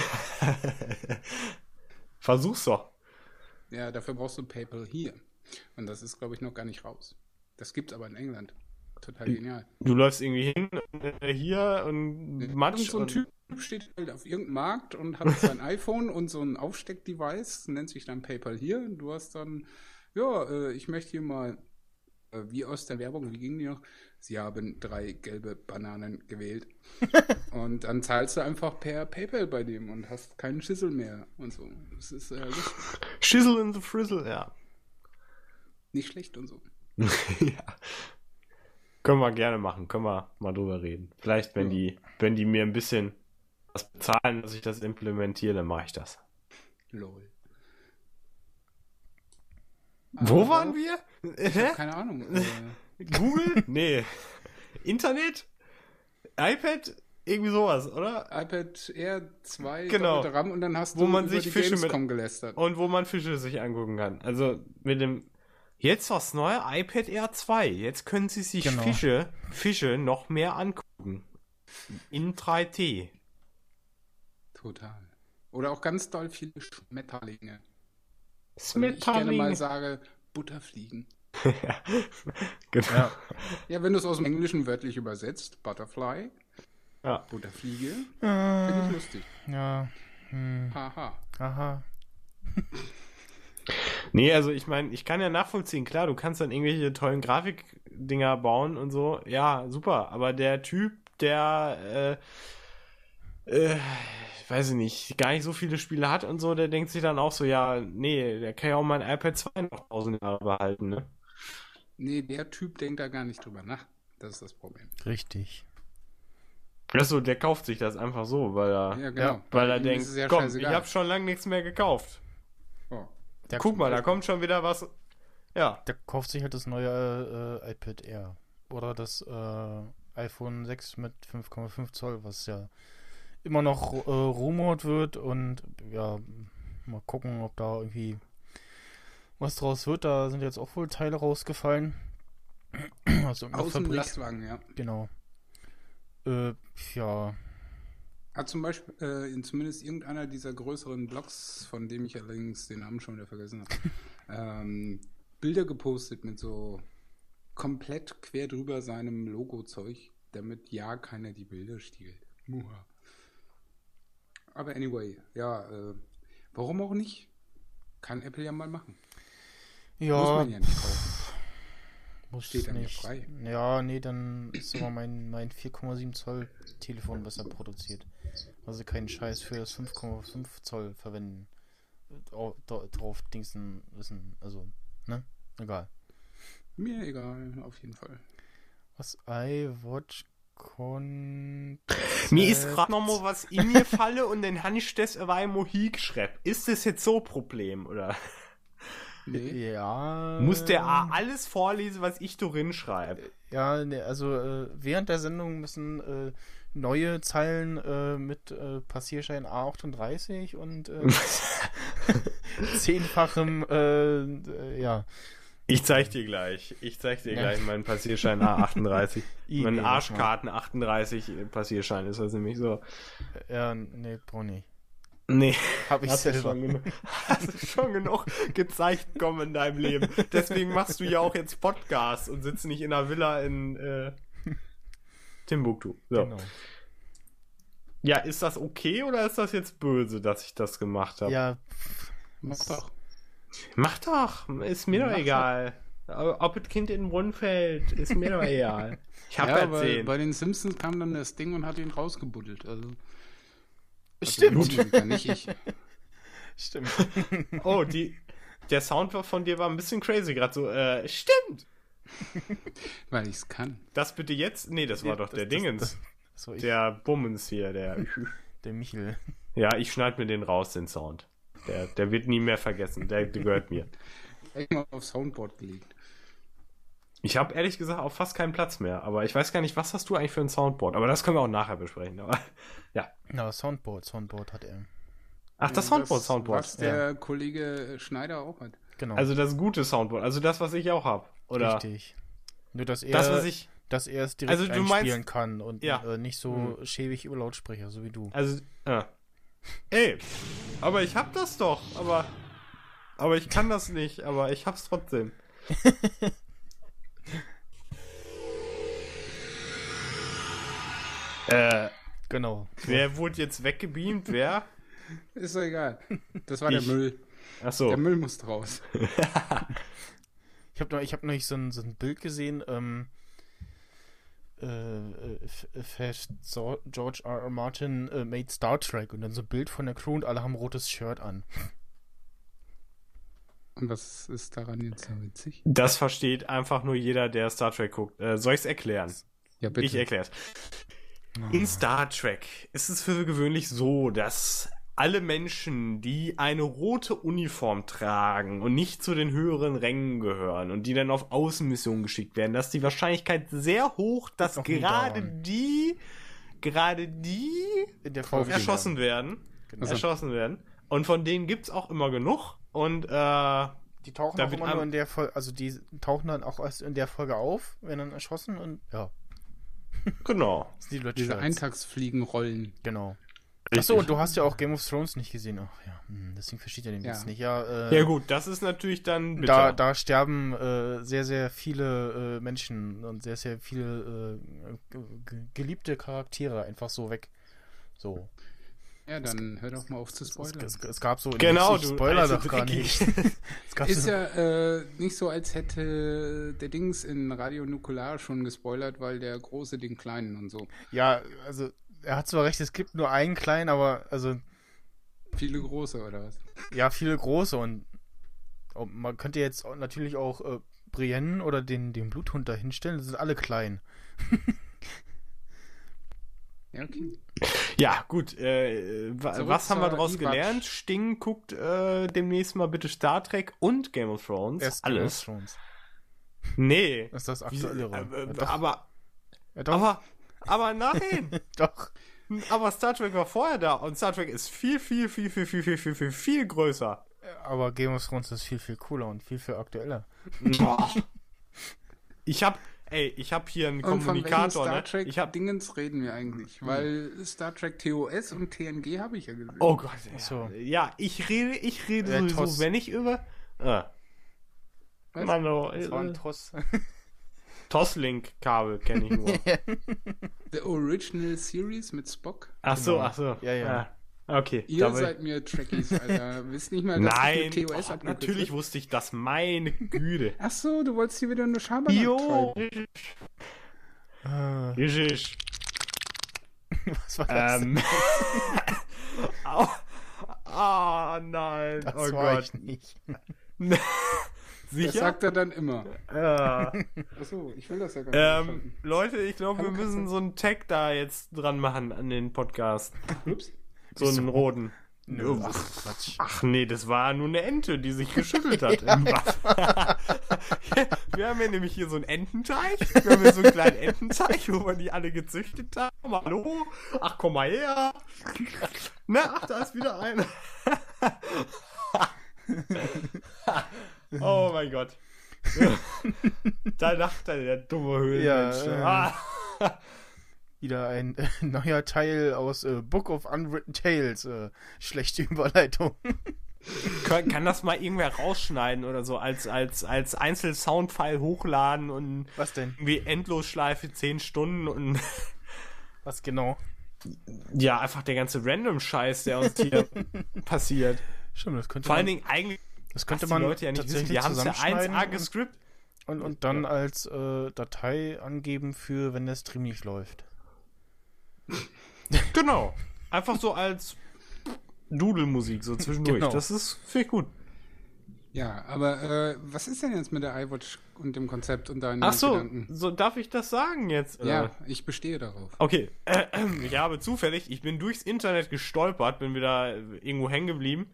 E: Versuch's doch.
F: Ja, dafür brauchst du PayPal hier. Und das ist, glaube ich, noch gar nicht raus. Das gibt's aber in England. Total genial.
E: Du läufst irgendwie hin, äh, hier und Matsch.
F: so ein
E: und,
F: Typ steht halt auf irgendeinem Markt und hat sein iPhone und so ein Aufsteckdevice, nennt sich dann PayPal hier. Und du hast dann, ja, äh, ich möchte hier mal, äh, wie aus der Werbung, wie ging die noch? Sie haben drei gelbe Bananen gewählt. und dann zahlst du einfach per PayPal bei dem und hast keinen Schüssel mehr und so. Das ist äh.
E: Schissel in the Frizzle, ja.
F: nicht schlecht und so.
E: ja. Können wir gerne machen, können wir mal drüber reden. Vielleicht, wenn
F: Ja.
E: die, wenn die mir ein bisschen was bezahlen, dass ich das implementiere, dann mache ich das.
F: Lol.
E: Wo
F: Aber-
E: waren wir?
F: Keine Ahnung. Äh,
E: Google? nee. Internet? iPad? Irgendwie sowas, oder?
F: iPad Air 2
E: Genau.
F: RAM und dann hast
E: Wo
F: du
E: man
F: über
E: sich
F: die
E: Fische mit-
F: Gamescom gelästert.
E: Und wo man Fische sich angucken kann. Also mit dem jetzt was Neues, iPad Air 2. Jetzt können sie sich
D: Genau.
E: Fische, Fische noch mehr angucken. In 3T.
F: Total. Oder auch ganz doll viele Schmetterlinge. Oder ich gerne mal sage, Butterfliegen.
E: Genau.
F: Ja, wenn du es aus dem Englischen wörtlich übersetzt, Butterfly,
E: Ja.
F: Butterfliege, finde ich
D: Äh,
F: lustig.
D: ja. Hm.
F: Haha.
D: Aha.
E: Nee, also ich meine, ich kann ja nachvollziehen, klar, du kannst dann irgendwelche tollen Grafikdinger bauen und so. Ja, super. Aber der Typ, der, äh, äh, ich weiß ich nicht, gar nicht so viele Spiele hat und so, der denkt sich dann auch so, ja, nee, der kann ja auch mein iPad 2 noch tausend Jahre behalten, ne?
F: Nee, der Typ denkt da gar nicht drüber nach. Das ist das Problem.
D: Richtig.
E: Achso, der kauft sich das einfach so, weil er,
F: Ja, genau.
E: weil er
F: ihm
E: denkt,
F: ja
E: komm, ich habe schon lange nichts mehr gekauft.
D: Der,
E: Guck mal, da kommt schon wieder was. Ja,
D: der kauft sich halt das neue äh, iPad Air. Oder das äh, iPhone 6 mit 5,5 Zoll, was ja immer noch äh, rumort wird. Und ja, mal gucken, ob da irgendwie was draus wird. Da sind jetzt auch wohl Teile rausgefallen. Also
F: Aus dem
D: Fabrik.
F: Lastwagen, ja.
D: Genau. Äh, ja.
F: Hat zum Beispiel äh, in zumindest irgendeiner dieser größeren Blogs, von dem ich allerdings den Namen schon wieder vergessen habe, ähm, Bilder gepostet mit so komplett quer drüber seinem Logo-Zeug, damit ja keiner die Bilder stiehlt. Muha. Aber anyway, ja, äh, warum auch nicht? Kann Apple ja mal machen.
D: Ja,
F: Muss man ja nicht kaufen.
D: Muss
F: steht ja
D: nicht.
F: frei.
D: Ja, nee, dann ist aber mein, mein 4,7 Zoll Telefon besser produziert. Also keinen Scheiß für das 5,5 Zoll verwenden. Drauf Dingsen wissen. Also, ne? Egal.
F: Mir egal, auf jeden Fall.
D: Was iWatch Con.
E: Mir ist gerade noch mal was in mir falle und dann habe ich das aber einmal hingeschrieben. Ist das jetzt so ein Problem, oder?
F: Nee.
D: Ja.
E: Muss der A alles vorlesen, was ich darin schreibe?
D: Ja, ne, also äh, während der Sendung müssen äh, neue Zeilen äh, mit äh, Passierschein A38 und äh, zehnfachem, äh, ja.
E: Ich zeig dir gleich. Ich zeig dir
D: Ja.
E: gleich meinen Passierschein A38.
D: I,
E: mein
D: nee,
E: Arschkarten 38 Passierschein ist das nämlich so.
D: Ja, nee, nicht.
E: Nee.
D: Hab ich
E: Hast du
D: selber.
E: schon genug, hast du schon genug gezeigt kommen in deinem Leben. Deswegen machst du ja auch jetzt Podcasts und sitzt nicht in einer Villa in äh, Timbuktu. So.
D: Genau.
E: Ja, ist das okay oder ist das jetzt böse, dass ich das gemacht habe?
D: Ja,
F: Mach doch.
E: Mach doch, ist mir
F: Mach
E: doch
F: doch.
E: egal. Ob das Kind in den Brunnen fällt, ist mir doch egal. Ich hab
F: ja,
E: sehen.
F: bei den Simpsons kam dann das Ding und hat ihn rausgebuddelt. Also,
D: Stimmt.
F: Also, nicht ich.
D: Stimmt.
E: Oh, die, der Sound von dir war ein bisschen crazy gerade so. Äh, stimmt.
F: Weil ich es kann.
E: Das bitte jetzt? Nee, das war doch
D: das-
E: der
D: das-
E: Dingens.
D: Das war
E: der Bummens hier, der.
D: der Michel.
E: Ja, ich schneide mir den raus, den Sound. Der, der wird nie mehr vergessen. Der, der gehört mir.
F: Irgendwann auf Soundboard gelegt.
E: Ich habe ehrlich gesagt auch fast keinen Platz mehr. Aber ich weiß gar nicht, was hast du eigentlich für ein Soundboard? Aber das können wir auch nachher besprechen. Aber ja.
D: Na, Soundboard, Soundboard hat er.
E: Ach, das Soundboard,
F: Was-
E: Soundboard.
F: Was der Kollege Schneider auch hat.
D: Genau.
E: Also das gute Soundboard. Also das, was ich auch habe. Oder
D: Richtig. Nur, dass er,
E: das, was ich.
D: dass er es direkt
E: Also du meinst-
D: einspielen kann und
E: Ja.
D: äh, nicht so schäbig über Lautsprecher, so wie du.
E: Also. Ah. Ey. Aber ich hab das doch. Aber. Aber ich kann das nicht. Aber ich hab's trotzdem. äh.
D: Genau.
E: Wer wurde jetzt weggebeamt? Wer?
F: Ist doch egal. Das war
E: Ich-
F: der Müll.
E: Achso.
F: Der Müll muss raus.
D: Ich habe noch, ich hab noch so ein, so ein Bild gesehen, ähm, äh, äh, F- Fast So- George R. R. Martin äh, made Star Trek und dann so ein Bild von der Crew und alle haben ein rotes Shirt an.
F: Und was ist daran jetzt so witzig?
E: Das versteht einfach nur jeder, der Star Trek guckt. Äh, soll ich's erklären?
F: Ja, bitte.
E: Ich erklär's. In Star Trek ist es für gewöhnlich so, dass alle Menschen, die eine rote Uniform tragen und nicht zu den höheren Rängen gehören und die dann auf Außenmissionen geschickt werden, dass die Wahrscheinlichkeit sehr hoch, dass
D: nie
E: gerade die, gerade die
D: In der Folge.
E: erschossen werden.
D: Genau.
E: Erschossen werden. Und von denen gibt's auch immer genug. Und äh,
D: Die tauchen
E: Da
D: auch immer nur in der Folge, also die tauchen dann auch erst in der Folge auf, werden dann erschossen und ja,
E: genau.
D: das sind die Leute
F: Diese. Eintagsfliegenrollen.
D: Genau. Achso, und du hast ja auch Game of Thrones nicht gesehen. Ach ja, hm, deswegen versteht ihr den
F: Ja.
D: jetzt nicht. Ja, äh,
E: Ja gut, das ist natürlich dann bitter.
D: da, da sterben äh, sehr, sehr viele äh, Menschen und sehr, sehr viele äh, ge- ge- geliebte Charaktere einfach so weg. So.
F: Ja, dann hör doch mal auf zu
D: Es,
F: spoilern.
D: es, es gab so.
E: Genau,
D: ich
E: du
D: Spoiler doch gar nicht. es
F: Ist
D: so,
F: ja äh, nicht so, als hätte der Dings in Radio Nukular schon gespoilert, weil der Große den Kleinen und so.
D: ja, also er hat zwar recht, es gibt nur einen kleinen, aber also
F: Viele Große oder was?
D: ja, viele große und oh, man könnte jetzt auch, natürlich auch äh, Brienne oder den, den Bluthund da hinstellen, das sind alle klein.
F: Ja, okay.
E: Ja, gut. Äh,
F: Zurück
E: was haben wir daraus gelernt? Sting guckt äh, demnächst mal bitte Star Trek und Game of Thrones.
D: Erst Game of
E: Alles.
D: Thrones.
E: Nee.
D: Das ist das aktuellere.
E: äh, äh, aber,
D: ja,
E: aber, aber nein.
D: doch.
E: aber Star Trek war vorher da und Star Trek ist viel, viel, viel, viel, viel, viel, viel, viel, viel größer.
D: Aber Game of Thrones ist viel, viel cooler und viel, viel aktueller.
E: Ich hab, ey, ich hab hier einen
F: Und von welchen
E: Kommunikator,
F: Star
E: ne?
F: Trek
E: Ich hab,
F: Dingens reden wir eigentlich? Weil Star Trek TOS und TNG habe ich ja gesehen.
E: oh Gott, ja.
D: so.
E: ja, ich rede, ich rede
D: Ja,
E: sowieso,
D: Toss.
E: wenn ich über, ah.
F: Was?
E: Mann, oh,
D: Das war ein
E: äh,
D: Toss.
E: Toslink-Kabel kenne ich nur.
F: The Original Series mit Spock.
E: Ach so,
D: Genau.
E: ach so.
D: Ja, ja.
E: Ah, Okay.
F: Ihr
E: da war
F: seid mir Trekkies, Alter. Wisst nicht mal, dass
E: Nein,
F: das mit TOS
E: oh, natürlich
F: wird?
E: wusste ich das. Meine Güte.
F: Ach so, du wolltest hier wieder eine Schabernack
E: Jo.
D: Ah, was war das?
E: Ähm. Au. Ah, nein.
D: das
E: oh
D: war
E: Gott.
D: ich nicht.
F: Das
E: Sicher?
F: sagt er dann immer.
E: Ja.
F: Achso, ich will das ja gar nicht
E: ähm. Leute, ich glaube, wir müssen so einen Tag da jetzt dran machen an den Podcast.
F: Ups.
E: So einen roten.
D: Nö, ach, Quatsch.
E: Ach nee, das war nur eine Ente, die sich geschüttelt hat. Im Wasser. wir haben ja nämlich hier so einen Ententeich. Wir haben hier so einen kleinen Ententeich, wo wir die alle gezüchtet haben. Hallo? Ach, komm mal her. Na, ach, da ist wieder einer. oh mein Gott. da lacht er, der dumme Höhlenmensch.
D: Ja, äh. Wieder ein äh, neuer Teil aus äh, Book of Unwritten Tales. Äh, schlechte Überleitung.
E: Kann, kann das mal irgendwer rausschneiden oder so als, als, als Einzel-Soundfile hochladen und
D: Was denn?
E: irgendwie Endlosschleife 10 Stunden und
D: Was genau?
E: ja, einfach der ganze Random-Scheiß, der uns hier passiert.
D: Stimmt, das könnte
E: Vor allen
D: man,
E: Dingen eigentlich,
D: das könnte
E: die
D: man
E: Leute ja nicht wissen, die haben es ja
D: zusammenschneiden
E: 1A
D: und-
E: gescriptet.
D: Und, und dann als äh, Datei angeben für, wenn der Stream nicht läuft.
E: Genau. Einfach so als Dudelmusik so zwischendurch.
D: Genau.
E: Das ist finde ich gut.
F: Ja, aber äh, was ist denn jetzt mit der iWatch und dem Konzept und deinen
E: Ach so,
F: Gedanken?
E: so darf ich das sagen jetzt?
F: Ja,
E: Äh,
F: ich bestehe darauf.
E: Okay, äh, ich habe zufällig, ich bin durchs Internet gestolpert, bin wieder irgendwo hängen geblieben.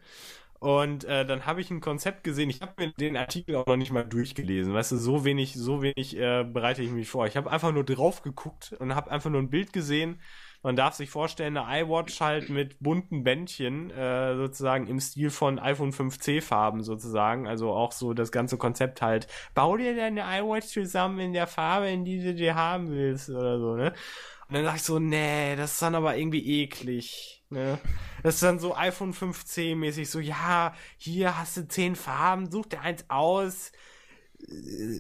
E: Und äh, dann habe ich ein Konzept gesehen. Ich habe mir den Artikel auch noch nicht mal durchgelesen. Weißt du, so wenig, so wenig äh, bereite ich mich vor. Ich habe einfach nur drauf geguckt und habe einfach nur ein Bild gesehen. Man darf sich vorstellen, eine iWatch halt mit bunten Bändchen, äh, sozusagen im Stil von iPhone 5C Farben sozusagen. Also auch so das ganze Konzept halt, bau dir deine iWatch zusammen in der Farbe, in die du dir haben willst oder so, ne? Und dann dachte ich so, nee, das ist dann aber irgendwie eklig. Ne? Das ist dann so iPhone 5C mäßig, so, ja, hier hast du zehn Farben, such dir eins aus.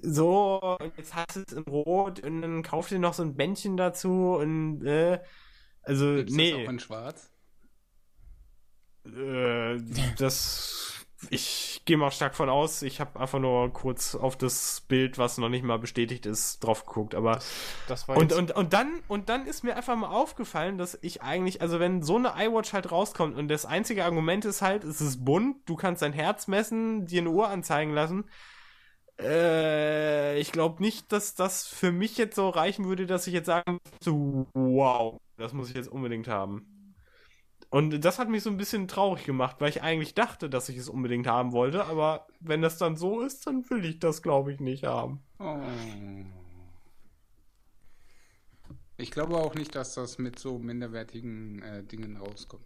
E: So, und jetzt hast du es in Rot und dann kauf dir noch so ein Bändchen dazu und äh, also
F: Gibt's das
E: nee,
F: auch in Schwarz?
E: äh, das ich gehe mal stark von aus. Ich habe einfach nur kurz auf das Bild, was noch nicht mal bestätigt ist, drauf geguckt. Aber
D: Das war
E: und, und, und dann und dann ist mir einfach mal aufgefallen, dass ich eigentlich, also wenn so eine iWatch halt rauskommt und das einzige Argument ist halt, es ist bunt, du kannst dein Herz messen, dir eine Uhr anzeigen lassen. Äh, ich glaube nicht, dass das für mich jetzt so reichen würde, dass ich jetzt sagen so, wow, das muss ich jetzt unbedingt haben. Und das hat mich so ein bisschen traurig gemacht, weil ich eigentlich dachte, dass ich es unbedingt haben wollte, aber wenn das dann so ist, dann will ich das, glaube ich, nicht haben.
F: Oh. Ich glaube auch nicht, dass das mit so minderwertigen äh, Dingen rauskommt.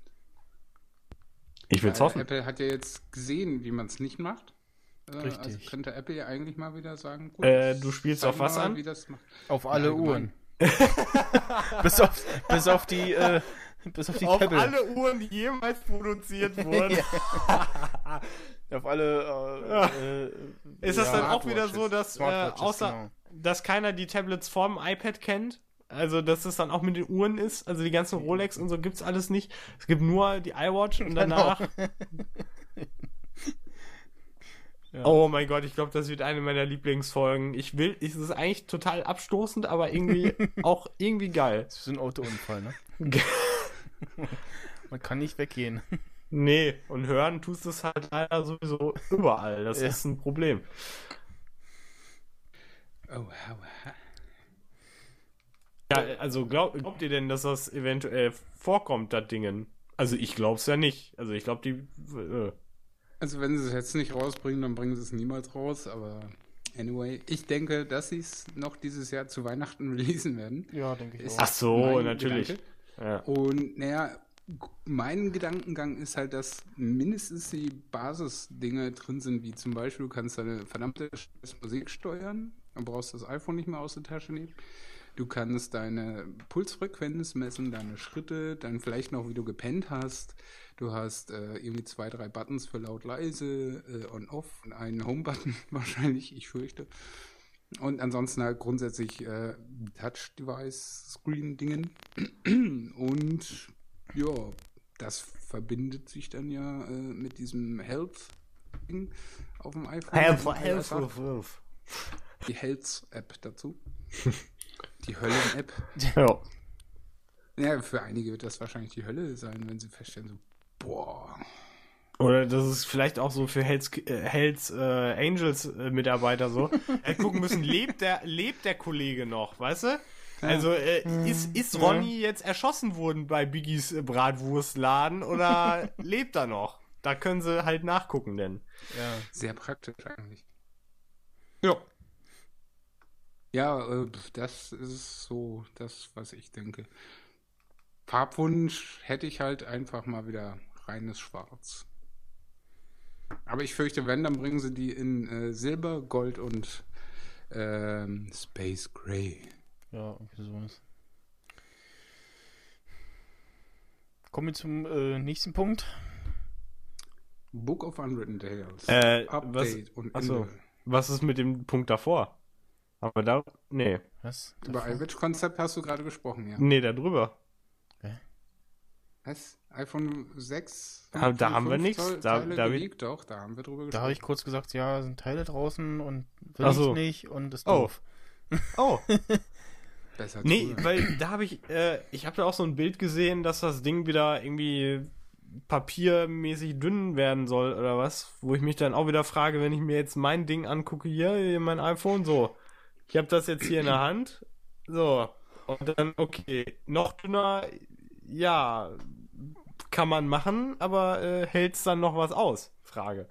E: Ich will's
F: Weil
E: hoffen.
F: Apple hat ja jetzt gesehen, wie man es nicht macht. Äh,
D: Richtig.
F: Also könnte Apple ja eigentlich mal wieder sagen, gut,
E: Äh, du spielst auf was
F: mal,
E: an?
F: Wie das macht.
D: auf alle Uhren. bis, auf, bis auf die, äh, bis auf die
E: Auf
D: Pebble.
E: alle Uhren, die jemals produziert wurden.
D: Auf alle. Äh, äh,
E: Ist das
F: Ja,
E: dann auch wieder so, dass äh, außer
D: genau.
E: dass keiner die Tablets vorm iPad kennt? Also, dass es dann auch mit den Uhren ist, also die ganzen Rolex und so gibt's alles nicht. Es gibt nur die iWatch und danach.
D: Ja.
E: Oh mein Gott, ich glaube, das wird eine meiner Lieblingsfolgen. Ich will, es ist eigentlich total abstoßend, aber irgendwie auch irgendwie geil.
D: Das ist ein Autounfall, ne? Man kann nicht weggehen.
E: Nee, und hören tust du es halt leider sowieso überall. Das
D: Ja.
E: ist ein Problem.
F: Oh, wow.
E: Ja, also glaub, glaubt ihr denn, dass das eventuell vorkommt, das Dingen? Also ich glaub's ja nicht. Also ich glaube, die. Äh,
F: Also wenn sie es jetzt nicht rausbringen, dann bringen sie es niemals raus, aber anyway, ich denke, dass sie es noch dieses Jahr zu Weihnachten releasen werden.
D: Ja, denke ich
F: Ist
E: ach so, natürlich. Ja.
F: Und naja, mein Gedankengang ist halt, dass mindestens die Basisdinge drin sind, wie zum Beispiel, du kannst deine verdammte Musik steuern, dann brauchst du das iPhone nicht mehr aus der Tasche nehmen. Du kannst deine Pulsfrequenz messen, deine Schritte, dann vielleicht noch, wie du gepennt hast. Du hast äh, irgendwie zwei, drei Buttons für laut, leise, äh, on-off und einen Home-Button wahrscheinlich, ich fürchte. Und ansonsten halt grundsätzlich äh, Touch-Device-Screen-Dingen. Und ja, das verbindet sich dann ja äh, mit diesem Health-Ding auf dem iPhone. Hat
E: help, help.
F: Die Health-App dazu. Die Höllen-App.
E: Ja.
F: Ja, für einige wird das wahrscheinlich die Hölle sein, wenn sie feststellen, so, boah.
E: Oder das ist vielleicht auch so für Hells, äh, Hells äh, Angels äh, Mitarbeiter so. äh, gucken müssen, lebt der, lebt der Kollege noch, weißt du? Also äh, ist, ist Ronny jetzt erschossen worden bei Biggies äh, Bratwurstladen oder lebt er noch? Da können sie halt nachgucken, denn.
D: Ja.
F: Sehr praktisch eigentlich. Ja. Ja, äh, das ist so das, was ich denke. Farbwunsch hätte ich halt einfach mal wieder reines Schwarz. Aber ich fürchte, wenn, dann bringen sie die in äh, Silber, Gold und ähm, Space Gray.
D: Ja, irgendwie sowas. Kommen wir zum äh, nächsten Punkt.
F: Book of Unwritten Tales.
E: Äh,
F: Update und
E: achso.
F: Ende.
E: Was ist mit dem Punkt davor? Aber da. Nee.
D: Was?
F: Über iWatch-Konzept hast du gerade gesprochen, ja.
E: Nee, da drüber.
F: Was? iPhone 6.
E: Ah, da haben wir
F: 5
E: nichts. Da-
F: Teile
E: da ich-
F: geleakt. Doch, da haben wir drüber
D: Da
F: gesprochen.
D: habe ich kurz gesagt, ja, sind Teile draußen und will
E: so.
D: ich nicht und ist
E: Oh.
D: doof.
E: Oh,
F: Besser
E: nee,
F: zuhören.
E: weil da habe ich, äh, ich habe da auch so ein Bild gesehen, dass das Ding wieder irgendwie papiermäßig dünn werden soll oder was, wo ich mich dann auch wieder frage, wenn ich mir jetzt mein Ding angucke, hier, hier mein iPhone, so, ich habe das jetzt hier in der Hand, so, und dann, okay, noch dünner, ja, kann man machen, aber äh, hält's dann noch was aus? Frage.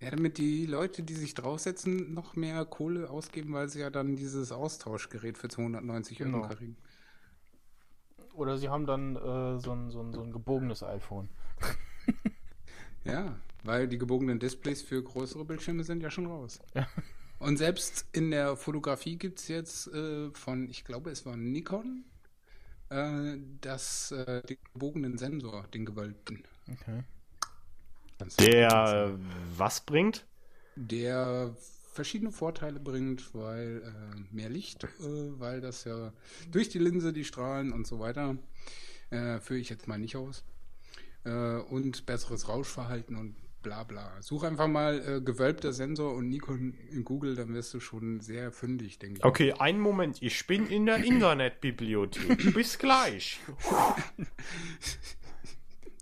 F: Ja, damit die Leute, die sich draufsetzen, noch mehr Kohle ausgeben, weil sie ja dann dieses Austauschgerät für 290 Euro
D: Genau.
F: kriegen.
D: Oder sie haben dann äh, so, ein, so, ein, so ein gebogenes iPhone.
F: Ja, weil die gebogenen Displays für größere Bildschirme sind ja schon raus.
D: Ja.
F: Und selbst in der Fotografie gibt es jetzt äh, von, ich glaube, es war Nikon, äh, das, äh, den gebogenen Sensor, den gewölbten.
D: Okay.
E: Der äh, was bringt?
F: der verschiedene Vorteile bringt, weil äh, mehr Licht, äh, weil das ja durch die Linse die Strahlen und so weiter äh, führe ich jetzt mal nicht aus äh, und besseres Rauschverhalten und bla bla. Such einfach mal äh, gewölbter Sensor und Nikon in Google, dann wirst du schon sehr fündig, denke ich.
E: Okay, einen Moment, ich bin in der Internetbibliothek. Bis gleich.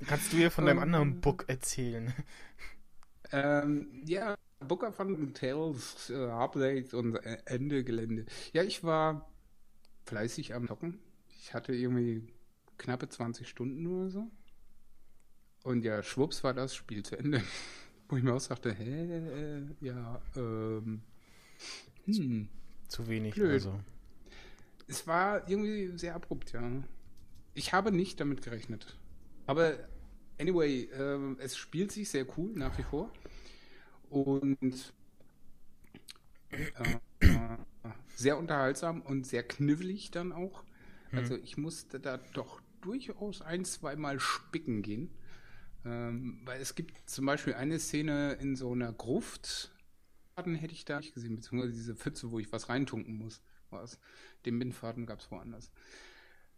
D: Kannst du ihr von deinem
F: Ähm,
D: anderen Book erzählen?
F: Ähm, ja, Booker von Tales, äh, Update und äh, Ende Gelände. Ja, ich war fleißig am Zocken. Ich hatte irgendwie knappe 20 Stunden oder so. Und ja, schwupps war das Spiel zu Ende. Wo ich mir auch sagte, hä, äh, ja, ähm, hm.
D: Zu wenig
F: Blöd.
D: also.
F: Es war irgendwie sehr abrupt, ja. Ich habe nicht damit gerechnet. Aber anyway, ähm, es spielt sich sehr cool nach wie vor. Und äh, äh, sehr unterhaltsam und sehr knifflig dann auch. Also ich musste da doch durchaus ein, zweimal spicken gehen. Ähm, weil es gibt zum Beispiel eine Szene in so einer Gruft, hätte ich da nicht gesehen, beziehungsweise diese Pfütze, wo ich was reintunken muss. Was. Den Bindfaden gab es woanders.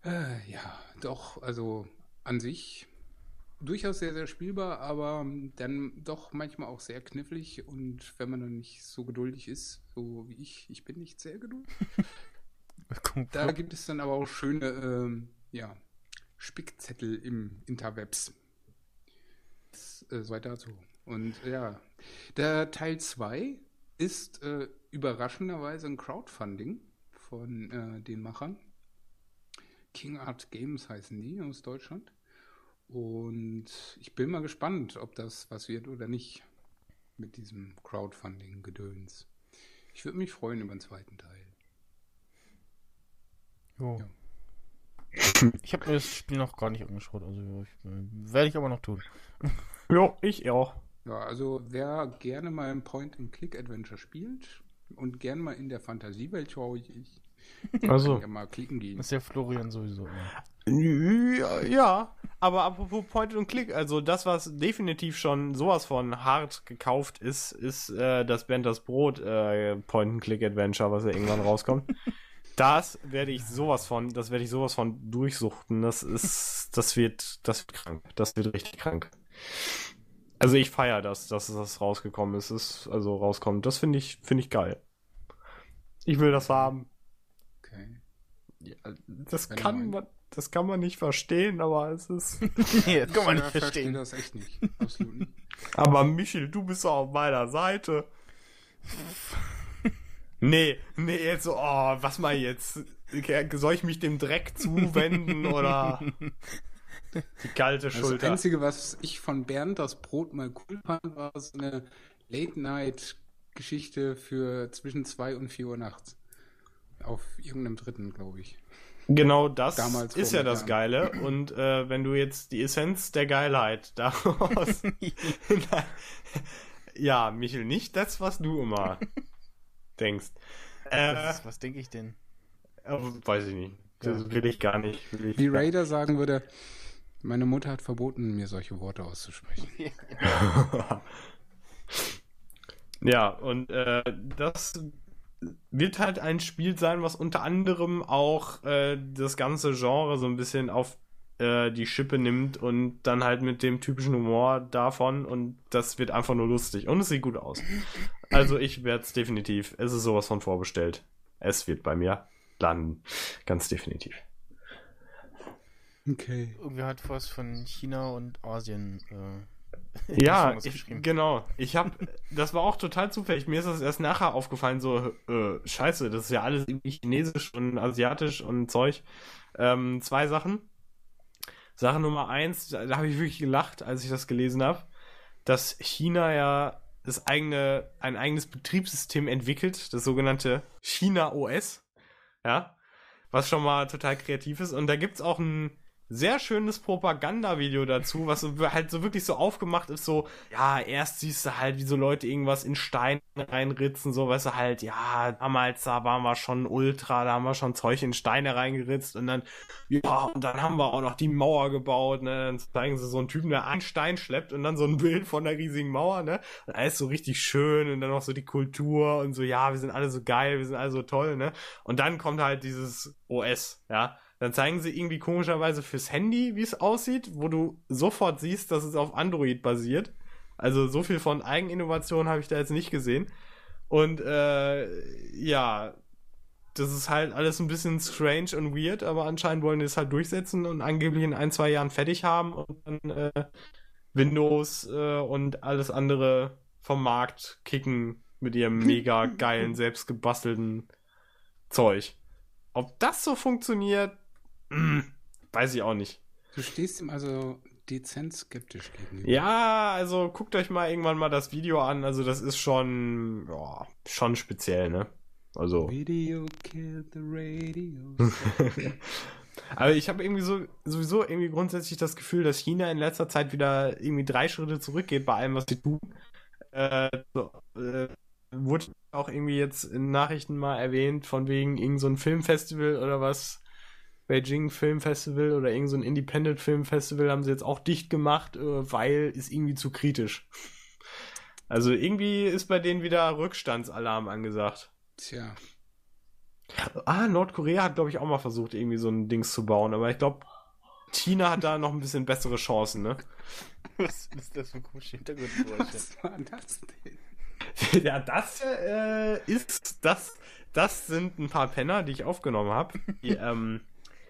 F: Äh, ja, doch, also an sich durchaus sehr, sehr spielbar, aber dann doch manchmal auch sehr knifflig und wenn man dann nicht so geduldig ist, so wie ich, ich bin nicht sehr geduldig, da gibt es dann aber auch schöne, ähm, ja, Spickzettel im Interwebs. Das, äh, so weiter dazu. Und ja, der Teil 2 ist äh, überraschenderweise ein Crowdfunding von äh, den Machern. King Art Games heißen die aus Deutschland. Und ich bin mal gespannt, ob das was wird oder nicht mit diesem Crowdfunding-Gedöns. Ich würde mich freuen über den zweiten Teil.
D: Jo.
F: Ja.
D: Ich habe mir das Spiel noch gar nicht angeschaut, also äh, werde ich aber noch tun.
E: Jo, ich auch.
F: Ja, also wer gerne mal ein Point-and-Click-Adventure spielt und gerne mal in der Fantasiewelt schaue ich, ich
E: Also,
F: kann ja mal klicken gehen.
D: Das ist ja Florian sowieso
E: ja, ja, aber apropos Point und Click, also das, was definitiv schon sowas von hart gekauft ist, ist äh, das Band das Brot äh, Point and Click Adventure, was ja irgendwann rauskommt. Das werde ich sowas von, das werde ich sowas von durchsuchten. Das ist, das wird, das wird krank. Das wird richtig krank. Also ich feiere das, dass das rausgekommen ist, ist also rauskommt. Das finde ich, finde ich geil. Ich will das haben.
F: Okay.
E: Ja, das
F: Wenn
E: kann man, das kann man nicht verstehen, aber es ist.
D: nee, das kann man nicht
F: Ich verstehe
D: verstehen.
F: das echt nicht. Absolut nicht.
E: aber Michel, du bist doch auf meiner Seite. nee, nee, jetzt so, oh, was mal jetzt? Soll ich mich dem Dreck zuwenden oder die kalte
F: Das
E: Schulter?
F: Einzige, was ich von Bernd das Brot mal cool fand, war so eine Late-Night-Geschichte für zwischen 2 und 4 Uhr nachts. Auf irgendeinem dritten, glaube ich.
E: Genau das
F: Damals
E: ist ja das
F: Jahren.
E: Geile. Und äh, wenn du jetzt die Essenz der Geilheit daraus. ja, Michel, nicht das, was du immer denkst. Äh,
D: Was, was denke ich denn?
E: äh, weiß ich nicht. Das will ich gar nicht. Ich
F: Wie Raider sagen würde, meine Mutter hat verboten, mir solche Worte auszusprechen.
E: Ja, und äh, das wird halt ein Spiel sein, was unter anderem auch äh, das ganze Genre so ein bisschen auf äh, die Schippe nimmt und dann halt mit dem typischen Humor davon und das wird einfach nur lustig und es sieht gut aus. Also ich werde es definitiv, es ist sowas von vorbestellt. Es wird bei mir landen, ganz definitiv.
F: Okay.
D: Irgendwer hat was von China und Asien. Äh,
E: Ja,
D: was
E: ich,
D: geschrieben.
E: genau. Ich habe, das war auch total zufällig. Mir ist das erst nachher aufgefallen, so, äh, scheiße, das ist ja alles irgendwie chinesisch und asiatisch und Zeug. Ähm, zwei Sachen. Sache Nummer eins, da, da habe ich wirklich gelacht, als ich das gelesen habe, dass China ja das eigene, ein eigenes Betriebssystem entwickelt, das sogenannte China OS. Ja, was schon mal total kreativ ist. Und da gibt's auch ein sehr schönes Propagandavideo dazu, was halt so wirklich so aufgemacht ist, so, ja, erst siehst du halt, wie so Leute irgendwas in Stein reinritzen, so, weißt du, halt, ja, damals, da waren wir schon Ultra, da haben wir schon Zeug in Steine reingeritzt und dann, ja, und dann haben wir auch noch die Mauer gebaut, ne, dann zeigen sie so einen Typen, der einen Stein schleppt und dann so ein Bild von der riesigen Mauer, ne, und alles so richtig schön und dann noch so die Kultur und so, ja, wir sind alle so geil, wir sind alle so toll, ne, und dann kommt halt dieses OS, ja, dann zeigen sie irgendwie komischerweise fürs Handy, wie es aussieht, wo du sofort siehst, dass es auf Android basiert. Also so viel von Eigeninnovation habe ich da jetzt nicht gesehen. Und äh, ja, das ist halt alles ein bisschen strange und weird, aber anscheinend wollen die es halt durchsetzen und angeblich in ein, zwei Jahren fertig haben und dann äh, Windows äh, und alles andere vom Markt kicken mit ihrem mega geilen, selbstgebastelten Zeug. Ob das so funktioniert, hm, weiß ich auch nicht.
F: Du stehst ihm also dezent skeptisch gegenüber.
E: Ja, also guckt euch mal irgendwann mal das Video an. Also das ist schon, ja, schon speziell, ne? Also.
F: Video killed the radio.
E: Aber ich habe irgendwie so sowieso irgendwie grundsätzlich das Gefühl, dass China in letzter Zeit wieder irgendwie drei Schritte zurückgeht bei allem, was sie tun. Äh, so, äh, wurde auch irgendwie jetzt in Nachrichten mal erwähnt, von wegen irgend so ein Filmfestival oder was. Beijing Filmfestival oder irgend so ein Independent Filmfestival haben sie jetzt auch dicht gemacht, äh, weil ist irgendwie zu kritisch. Also irgendwie ist bei denen wieder Rückstandsalarm angesagt.
F: Tja.
E: Ah, Nordkorea hat, glaube ich, auch mal versucht, irgendwie so ein Dings zu bauen, aber ich glaube, China hat da noch ein bisschen bessere Chancen, ne?
D: Was ist das für komische Hintergrundgeräusche?
F: Was war das denn?
E: ja, das äh, ist, das, das sind ein paar Penner, die ich aufgenommen habe. Die, ähm,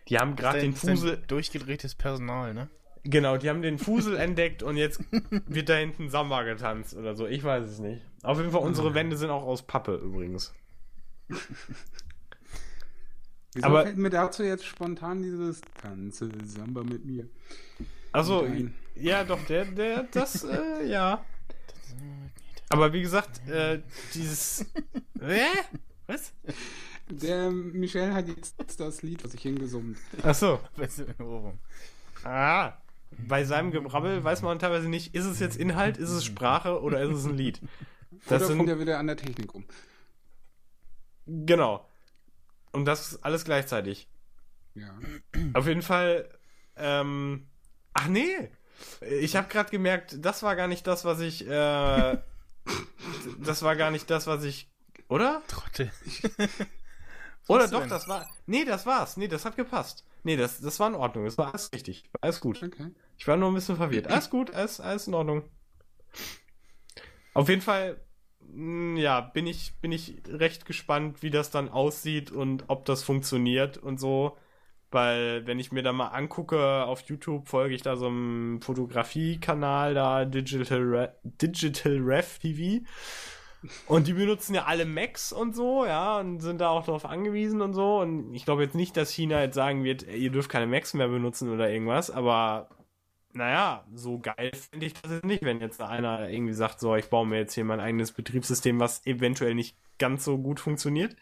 E: die haben gerade den Fusel,
D: Durchgedrehtes Personal, ne?
E: genau, die haben den Fusel entdeckt und jetzt wird da hinten Samba getanzt oder so. Ich weiß es nicht. Auf jeden Fall, unsere Wände sind auch aus Pappe übrigens.
F: Wieso
E: Aber-
F: fällt mir dazu jetzt spontan dieses ganze Samba mit mir?
E: Also, ja, doch, der, der, das, äh, ja. Aber wie gesagt, äh, dieses. Hä? Was?
F: Der Michel hat jetzt das Lied, was ich hingesummt.
E: Achso.
D: Weißt du, Ohrwurm.
E: Ah. Bei seinem Gebrabbel weiß man teilweise nicht, ist es jetzt Inhalt, ist es Sprache oder ist es ein Lied? Das
F: Oder kommt
E: sind,
F: er wieder an der Technik rum?
E: genau. Und das alles gleichzeitig.
F: Ja.
E: Auf jeden Fall, ähm, ach nee. Ich habe gerade gemerkt, das war gar nicht das, was ich, äh, das war gar nicht das, was ich, oder?
D: Trottel.
E: Oder doch, das war, nee, das war's. Nee, das hat gepasst. Nee, das, das war in Ordnung. Das war alles richtig. War alles gut.
F: Okay.
E: Ich war nur ein bisschen verwirrt. Alles gut, alles, alles in Ordnung. Auf jeden Fall, mh, ja, bin ich, bin ich recht gespannt, wie das dann aussieht und ob das funktioniert und so. Weil, wenn ich mir da mal angucke, auf YouTube folge ich da so einem Fotografie-Kanal da, Digital, Re Digital Ref TV. Und die benutzen ja alle Macs und so, ja, und sind da auch darauf angewiesen und so. Und ich glaube jetzt nicht, dass China jetzt sagen wird, ihr dürft keine Macs mehr benutzen oder irgendwas, aber naja, so geil finde ich das jetzt nicht, wenn jetzt einer irgendwie sagt, so, ich baue mir jetzt hier mein eigenes Betriebssystem, was eventuell nicht ganz so gut funktioniert.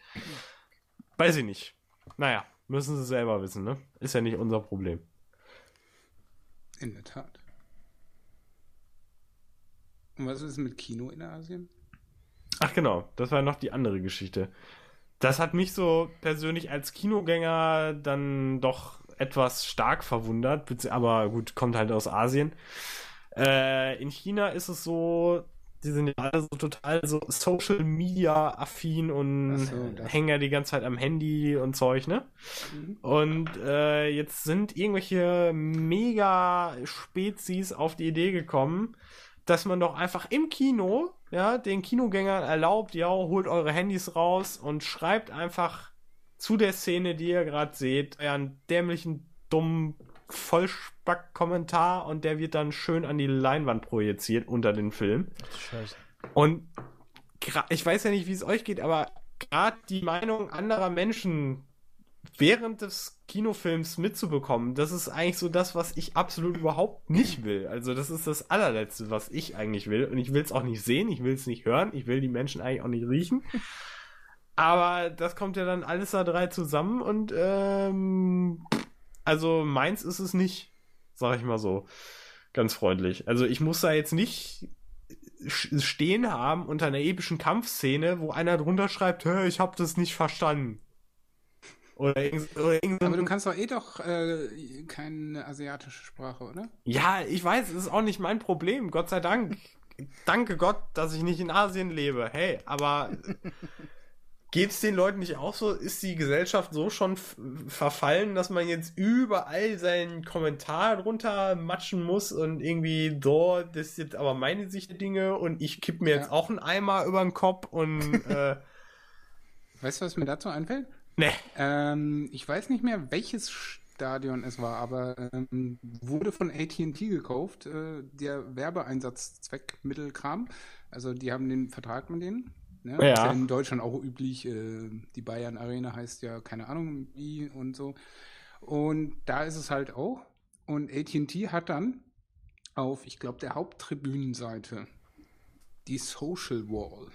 E: Weiß ich nicht. Naja, müssen sie selber wissen, ne? Ist ja nicht unser Problem.
F: In der Tat. Und was ist mit Kino in Asien?
E: Ach genau, das war noch die andere Geschichte. Das hat mich so persönlich als Kinogänger dann doch etwas stark verwundert, aber gut, kommt halt aus Asien. Äh, in China ist es so, die sind ja alle so total so Social Media affin und
F: so,
E: hängen ja die ganze Zeit am Handy und Zeug, ne?
F: Mhm.
E: Und äh, jetzt sind irgendwelche mega Spezies auf die Idee gekommen, dass man doch einfach im Kino, ja, den Kinogängern erlaubt, ja, holt eure Handys raus und schreibt einfach zu der Szene, die ihr gerade seht, euren dämlichen, dummen Vollspack-Kommentar und der wird dann schön an die Leinwand projiziert unter den Film.
D: Scheiße.
E: Und ich weiß ja nicht, wie es euch geht, aber gerade die Meinung anderer Menschen während des Kinofilms mitzubekommen, das ist eigentlich so das, was ich absolut überhaupt nicht will. Also das ist das allerletzte, was ich eigentlich will. Und ich will es auch nicht sehen, ich will es nicht hören, ich will die Menschen eigentlich auch nicht riechen. Aber das kommt ja dann alles da drei zusammen und ähm, also meins ist es nicht, sag ich mal so, ganz freundlich. Also ich muss da jetzt nicht stehen haben unter einer epischen Kampfszene, wo einer drunter schreibt, "Hä, ich hab das nicht verstanden. Oder, irgend, oder irgend so
F: Aber du kannst doch eh doch äh, keine asiatische Sprache, oder?
E: Ja, ich weiß, es ist auch nicht mein Problem, Gott sei Dank. Danke Gott, dass ich nicht in Asien lebe. Hey, aber geht's den Leuten nicht auch so? Ist die Gesellschaft so schon verfallen, dass man jetzt überall seinen Kommentar drunter matschen muss und irgendwie, so, das ist jetzt aber meine Sicht der Dinge und ich kipp mir jetzt
F: Ja.
E: auch einen Eimer über den Kopf und äh,
F: Weißt du, was mir dazu einfällt?
E: Ne.
F: Ähm, ich weiß nicht mehr, welches Stadion es war, aber ähm, wurde von AT&T gekauft, äh, der Werbeeinsatzzweck Mittelkram. Also die haben den Vertrag mit denen. Ne?
E: Ja.
F: Ist ja in Deutschland auch üblich. Äh, die Bayern Arena heißt ja keine Ahnung wie und so. Und da ist es halt auch. Und AT&T hat dann auf, ich glaube, der Haupttribünenseite die Social Wall.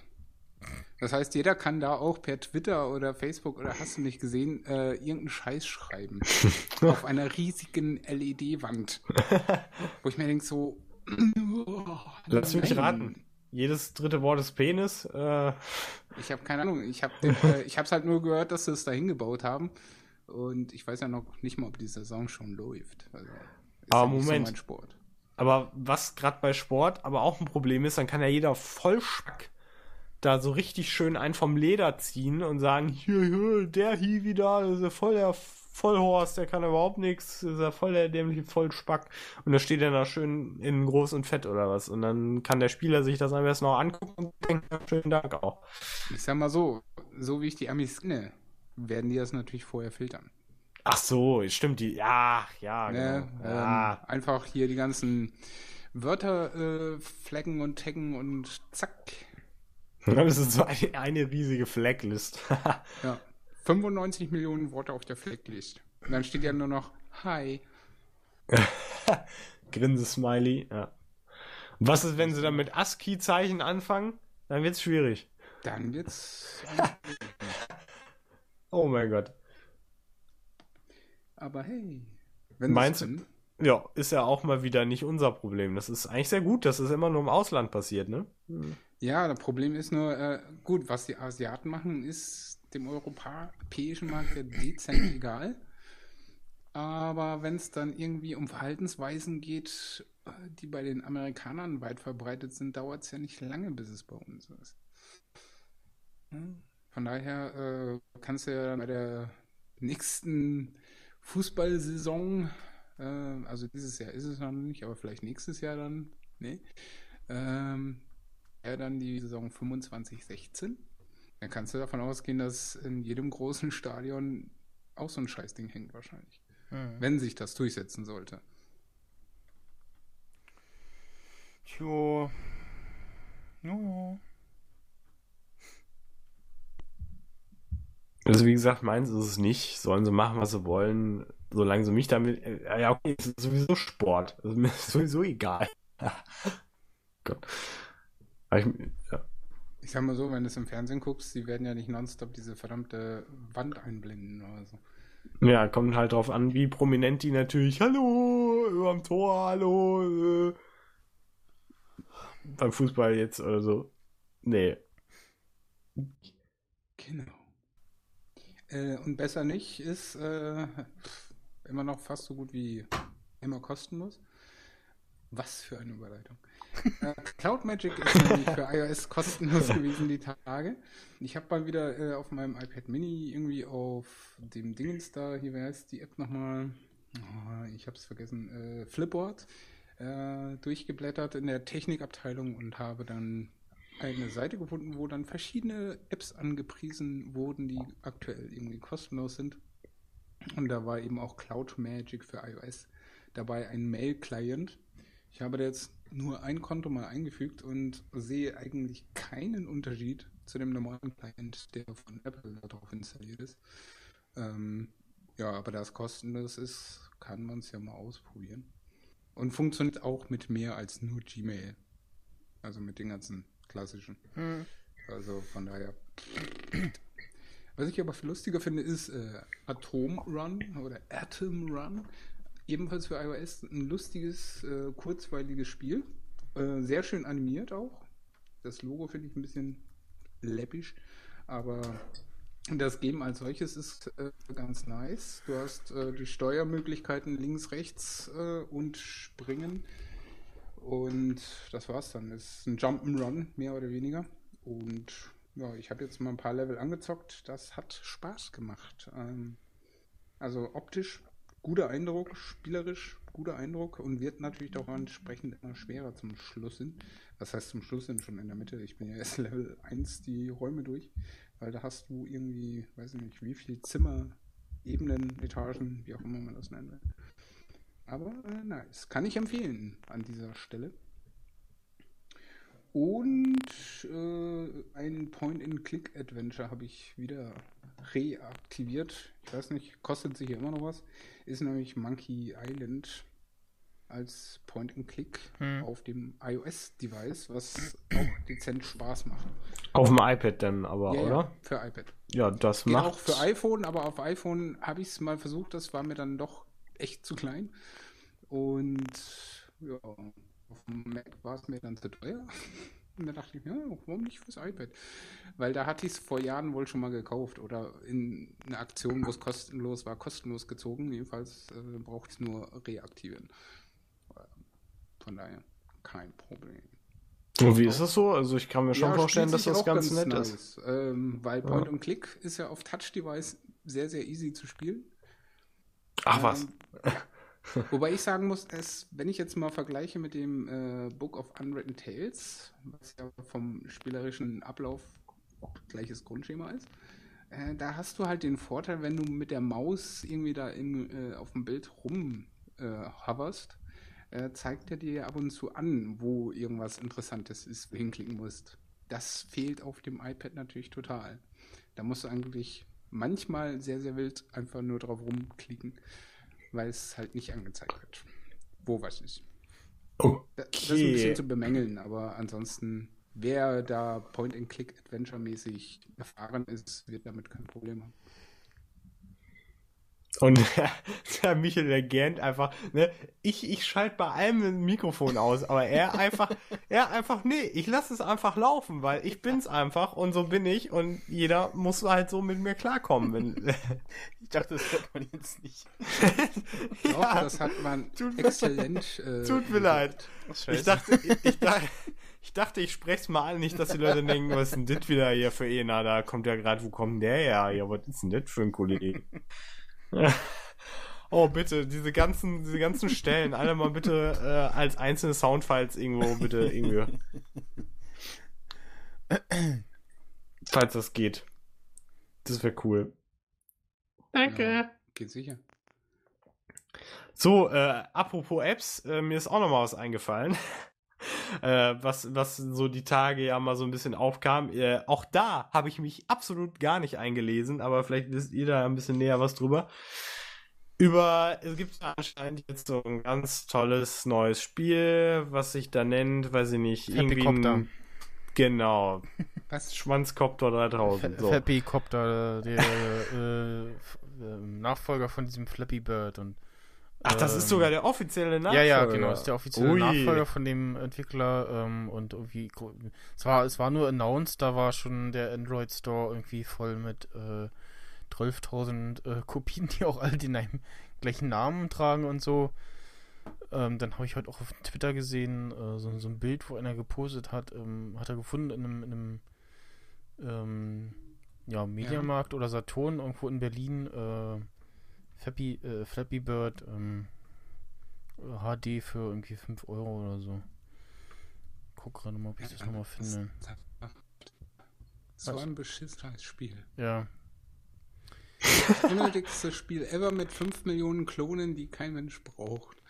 F: Das heißt, jeder kann da auch per Twitter oder Facebook oder hast du nicht gesehen, äh, irgendeinen Scheiß schreiben. auf einer riesigen LED-Wand. Wo ich mir denke, so.
E: Lass mich raten. Jedes dritte Wort ist Penis. Äh,
F: Ich habe keine Ahnung. Ich habe äh, ich hab's halt nur gehört, dass sie es da hingebaut haben. Und ich weiß ja noch nicht mal, ob die Saison schon läuft. Also, ist
E: Aber
F: ja
E: Moment.
F: So mein Sport.
E: Aber was gerade bei Sport aber auch ein Problem ist, dann kann ja jeder Vollspack da so richtig schön einen vom Leder ziehen und sagen, hier, hier, der hier wieder, das ist ja voll der Vollhorst, der kann überhaupt nichts, ist ja voll der dämliche Vollspack. Und da steht er da schön in groß und fett oder was. Und dann kann der Spieler sich das am besten noch angucken und denkt, ja, schönen Dank auch.
F: Ich sag mal so, so wie ich die Amis kenne, werden die das natürlich vorher filtern.
E: Ach so, stimmt die, ja, ja,
F: Ne?
E: genau. Ja.
F: Ähm, einfach hier die ganzen Wörter äh, flaggen und taggen und zack.
E: Das ist so eine, eine riesige Flacklist.
F: Ja. 95 Millionen Worte auf der Flacklist. Und dann steht ja nur noch Hi.
E: Grinse-Smiley, ja. Und was ist, wenn sie dann mit ASCII-Zeichen anfangen? Dann wird's schwierig.
F: Dann wird's.
E: Oh mein Gott.
F: Aber hey. Wenn
E: Meinst du-. Ja, ist ja auch mal wieder nicht unser Problem. Das ist eigentlich sehr gut, dass es immer nur im Ausland passiert, ne?
F: Ja, das Problem ist nur, äh, gut, was die Asiaten machen, ist dem europäischen Markt ja dezent egal. Aber wenn es dann irgendwie um Verhaltensweisen geht, äh, die bei den Amerikanern weit verbreitet sind, dauert es ja nicht lange, bis es bei uns ist. Hm? Von daher äh, kannst du ja bei der nächsten Fußballsaison, äh, also dieses Jahr ist es noch nicht, aber vielleicht nächstes Jahr dann, ne? Ähm, ja, dann die Saison 25-16. Dann kannst du davon ausgehen, dass in jedem großen Stadion auch so ein Scheißding hängt wahrscheinlich.
D: Mhm.
F: Wenn sich das durchsetzen sollte.
D: Tjo. Ja.
E: Also wie gesagt, meins ist es nicht. Sollen sie machen, was sie wollen, solange sie mich damit. Äh, ja, okay, es ist sowieso Sport. Also mir ist sowieso egal. Gott. Ich, ja.
F: Ich sag mal so, wenn du es im Fernsehen guckst, die werden ja nicht nonstop diese verdammte Wand einblenden oder so.
E: ja, kommt halt drauf an, wie prominent die natürlich. Hallo, überm Tor, hallo. Äh, beim Fußball jetzt oder so. Nee.
F: Genau. Äh, und besser nicht ist äh, immer noch fast so gut wie immer kostenlos. Was für eine Überleitung. Äh, Cloud Magic ist nämlich für iOS kostenlos gewesen die Tage. Ich habe mal wieder äh, auf meinem iPad Mini irgendwie auf dem Dingens da, hier, wer heißt die App nochmal? Oh, ich habe es vergessen, äh, Flipboard äh, durchgeblättert in der Technikabteilung und habe dann eine Seite gefunden, wo dann verschiedene Apps angepriesen wurden, die aktuell irgendwie kostenlos sind. Und da war eben auch Cloud Magic für iOS dabei, ein Mail-Client. Ich habe da jetzt nur ein Konto mal eingefügt und sehe eigentlich keinen Unterschied zu dem normalen Client, der von Apple darauf installiert ist. Ähm, ja, aber da es kostenlos ist, kann man es ja mal ausprobieren. Und funktioniert auch mit mehr als nur Gmail. Also mit den ganzen klassischen.
D: Hm.
F: Also von daher. Was ich aber viel lustiger finde, ist äh, Atom Run oder Atom Run. Ebenfalls für iOS ein lustiges, äh, kurzweiliges Spiel. Äh, sehr schön animiert auch. Das Logo finde ich ein bisschen läppisch. Aber das Game als solches ist äh, ganz nice. Du hast äh, die Steuermöglichkeiten links, rechts äh, und springen. Und das war's dann. Es ist ein Jump'n'Run, mehr oder weniger. Und ja, ich habe jetzt mal ein paar Level angezockt. Das hat Spaß gemacht. Ähm, also optisch guter Eindruck, spielerisch guter Eindruck und wird natürlich auch entsprechend immer schwerer zum Schluss hin. Was heißt zum Schluss hin? Schon in der Mitte. Ich bin ja erst Level 1 die Räume durch, weil da hast du irgendwie, weiß ich nicht, wie viel Zimmer, Ebenen, Etagen, wie auch immer man das nennen will. Aber äh, nice. Kann ich empfehlen an dieser Stelle. Und äh, ein Point-and-Click-Adventure habe ich wieder reaktiviert. Ich weiß nicht, kostet sich hier immer noch was. Ist nämlich Monkey Island als Point-and-Click
D: Hm.
F: auf dem iOS-Device, was auch dezent Spaß macht.
E: Auf dem iPad dann aber,
F: Ja,
E: oder?
F: ja, für iPad.
E: Ja, das
F: Geht
E: macht.
F: auch für iPhone, aber auf iPhone habe ich es mal versucht, das war mir dann doch echt zu klein. Und ja, auf dem Mac war es mir dann zu teuer. Und da dachte ich, ja, warum nicht fürs iPad? Weil da hatte ich es vor Jahren wohl schon mal gekauft oder in einer Aktion, wo es kostenlos war, kostenlos gezogen. Jedenfalls äh, braucht es nur reaktivieren. Von daher kein Problem.
E: Und wie ist das so? Also ich kann mir schon
F: Ja,
E: vorstellen, dass das
F: auch
E: ganz, nett
F: nice.
E: ist.
F: Ähm, weil Point und Click ist ja auf Touch-Device sehr, sehr easy zu spielen.
E: Ach was.
F: Ähm, ja. Wobei ich sagen muss, dass, wenn ich jetzt mal vergleiche mit dem äh, Book of Unwritten Tales, was ja vom spielerischen Ablauf gleiches Grundschema ist, äh, da hast du halt den Vorteil, wenn du mit der Maus irgendwie da im, äh, auf dem Bild rum äh, hoverst, äh, zeigt er dir ab und zu an, wo irgendwas Interessantes ist, wo hinklicken musst. Das fehlt auf dem iPad natürlich total. Da musst du eigentlich manchmal sehr, sehr wild einfach nur drauf rumklicken, weil es halt nicht angezeigt wird, wo was ist. Da- Das ist ein bisschen
E: Okay.
F: zu bemängeln, aber ansonsten, wer da Point-and-Click-Adventure-mäßig erfahren ist, wird damit kein Problem haben.
E: Und der Michael, der gähnt einfach, ne, ich, ich schalte bei allem ein Mikrofon aus, aber er einfach, er einfach, nee, ich lasse es einfach laufen, weil ich bin's einfach und so bin ich und jeder muss halt so mit mir klarkommen. Wenn,
D: Ich dachte, das hört man jetzt nicht.
F: Doch, das hat man
E: Tut mir
F: exzellent. Äh,
E: Tut mir leid. Ich dachte, ich, ich dachte, ich dachte, ich spreche es mal an, nicht, dass die Leute denken, was ist denn das wieder hier für einer? Da kommt ja gerade, wo kommt der her? Ja, was ist denn das für ein Kollege? Oh, bitte, diese ganzen, diese ganzen Stellen, alle mal bitte äh, als einzelne Soundfiles irgendwo, bitte, irgendwie. Falls das geht. Das wäre cool.
F: Ja, geht sicher.
E: So, äh, apropos Apps, äh, mir ist auch noch mal was eingefallen. äh, was, was so die Tage ja mal so ein bisschen aufkam. Äh, auch da habe ich mich absolut gar nicht eingelesen, aber vielleicht wisst ihr da ein bisschen näher was drüber. Über, es gibt anscheinend jetzt so ein ganz tolles neues Spiel, was sich da nennt, weiß ich nicht, irgendwie ein, genau,
F: Was?
E: Schwanzcopter 3000. So.
D: Flappy Copter, der äh, f- ähm, Nachfolger von diesem Flappy Bird und
E: Ach, das ist
D: ähm,
E: sogar der offizielle Nachfolger.
D: Ja, ja, genau. Das ist der offizielle
E: Ui.
D: Nachfolger von dem Entwickler ähm, und irgendwie es war es war nur announced, da war schon der Android Store irgendwie voll mit äh, 12.000 äh, Kopien, die auch alle den einem gleichen Namen tragen und so. Ähm, dann habe ich heute auch auf Twitter gesehen, äh, so, so, ein Bild, wo einer gepostet hat, ähm, hat er gefunden in einem, in einem ähm, ja, Mediamarkt ja. oder Saturn irgendwo in Berlin, äh, Flappy, äh, Flappy Bird HD für irgendwie 5 Euro oder so. Guck gerade mal, ob ich das nochmal finde.
F: So ein beschissenes Spiel.
D: Ja.
F: Das unnötigste Spiel ever mit 5 Millionen Klonen, die kein Mensch braucht.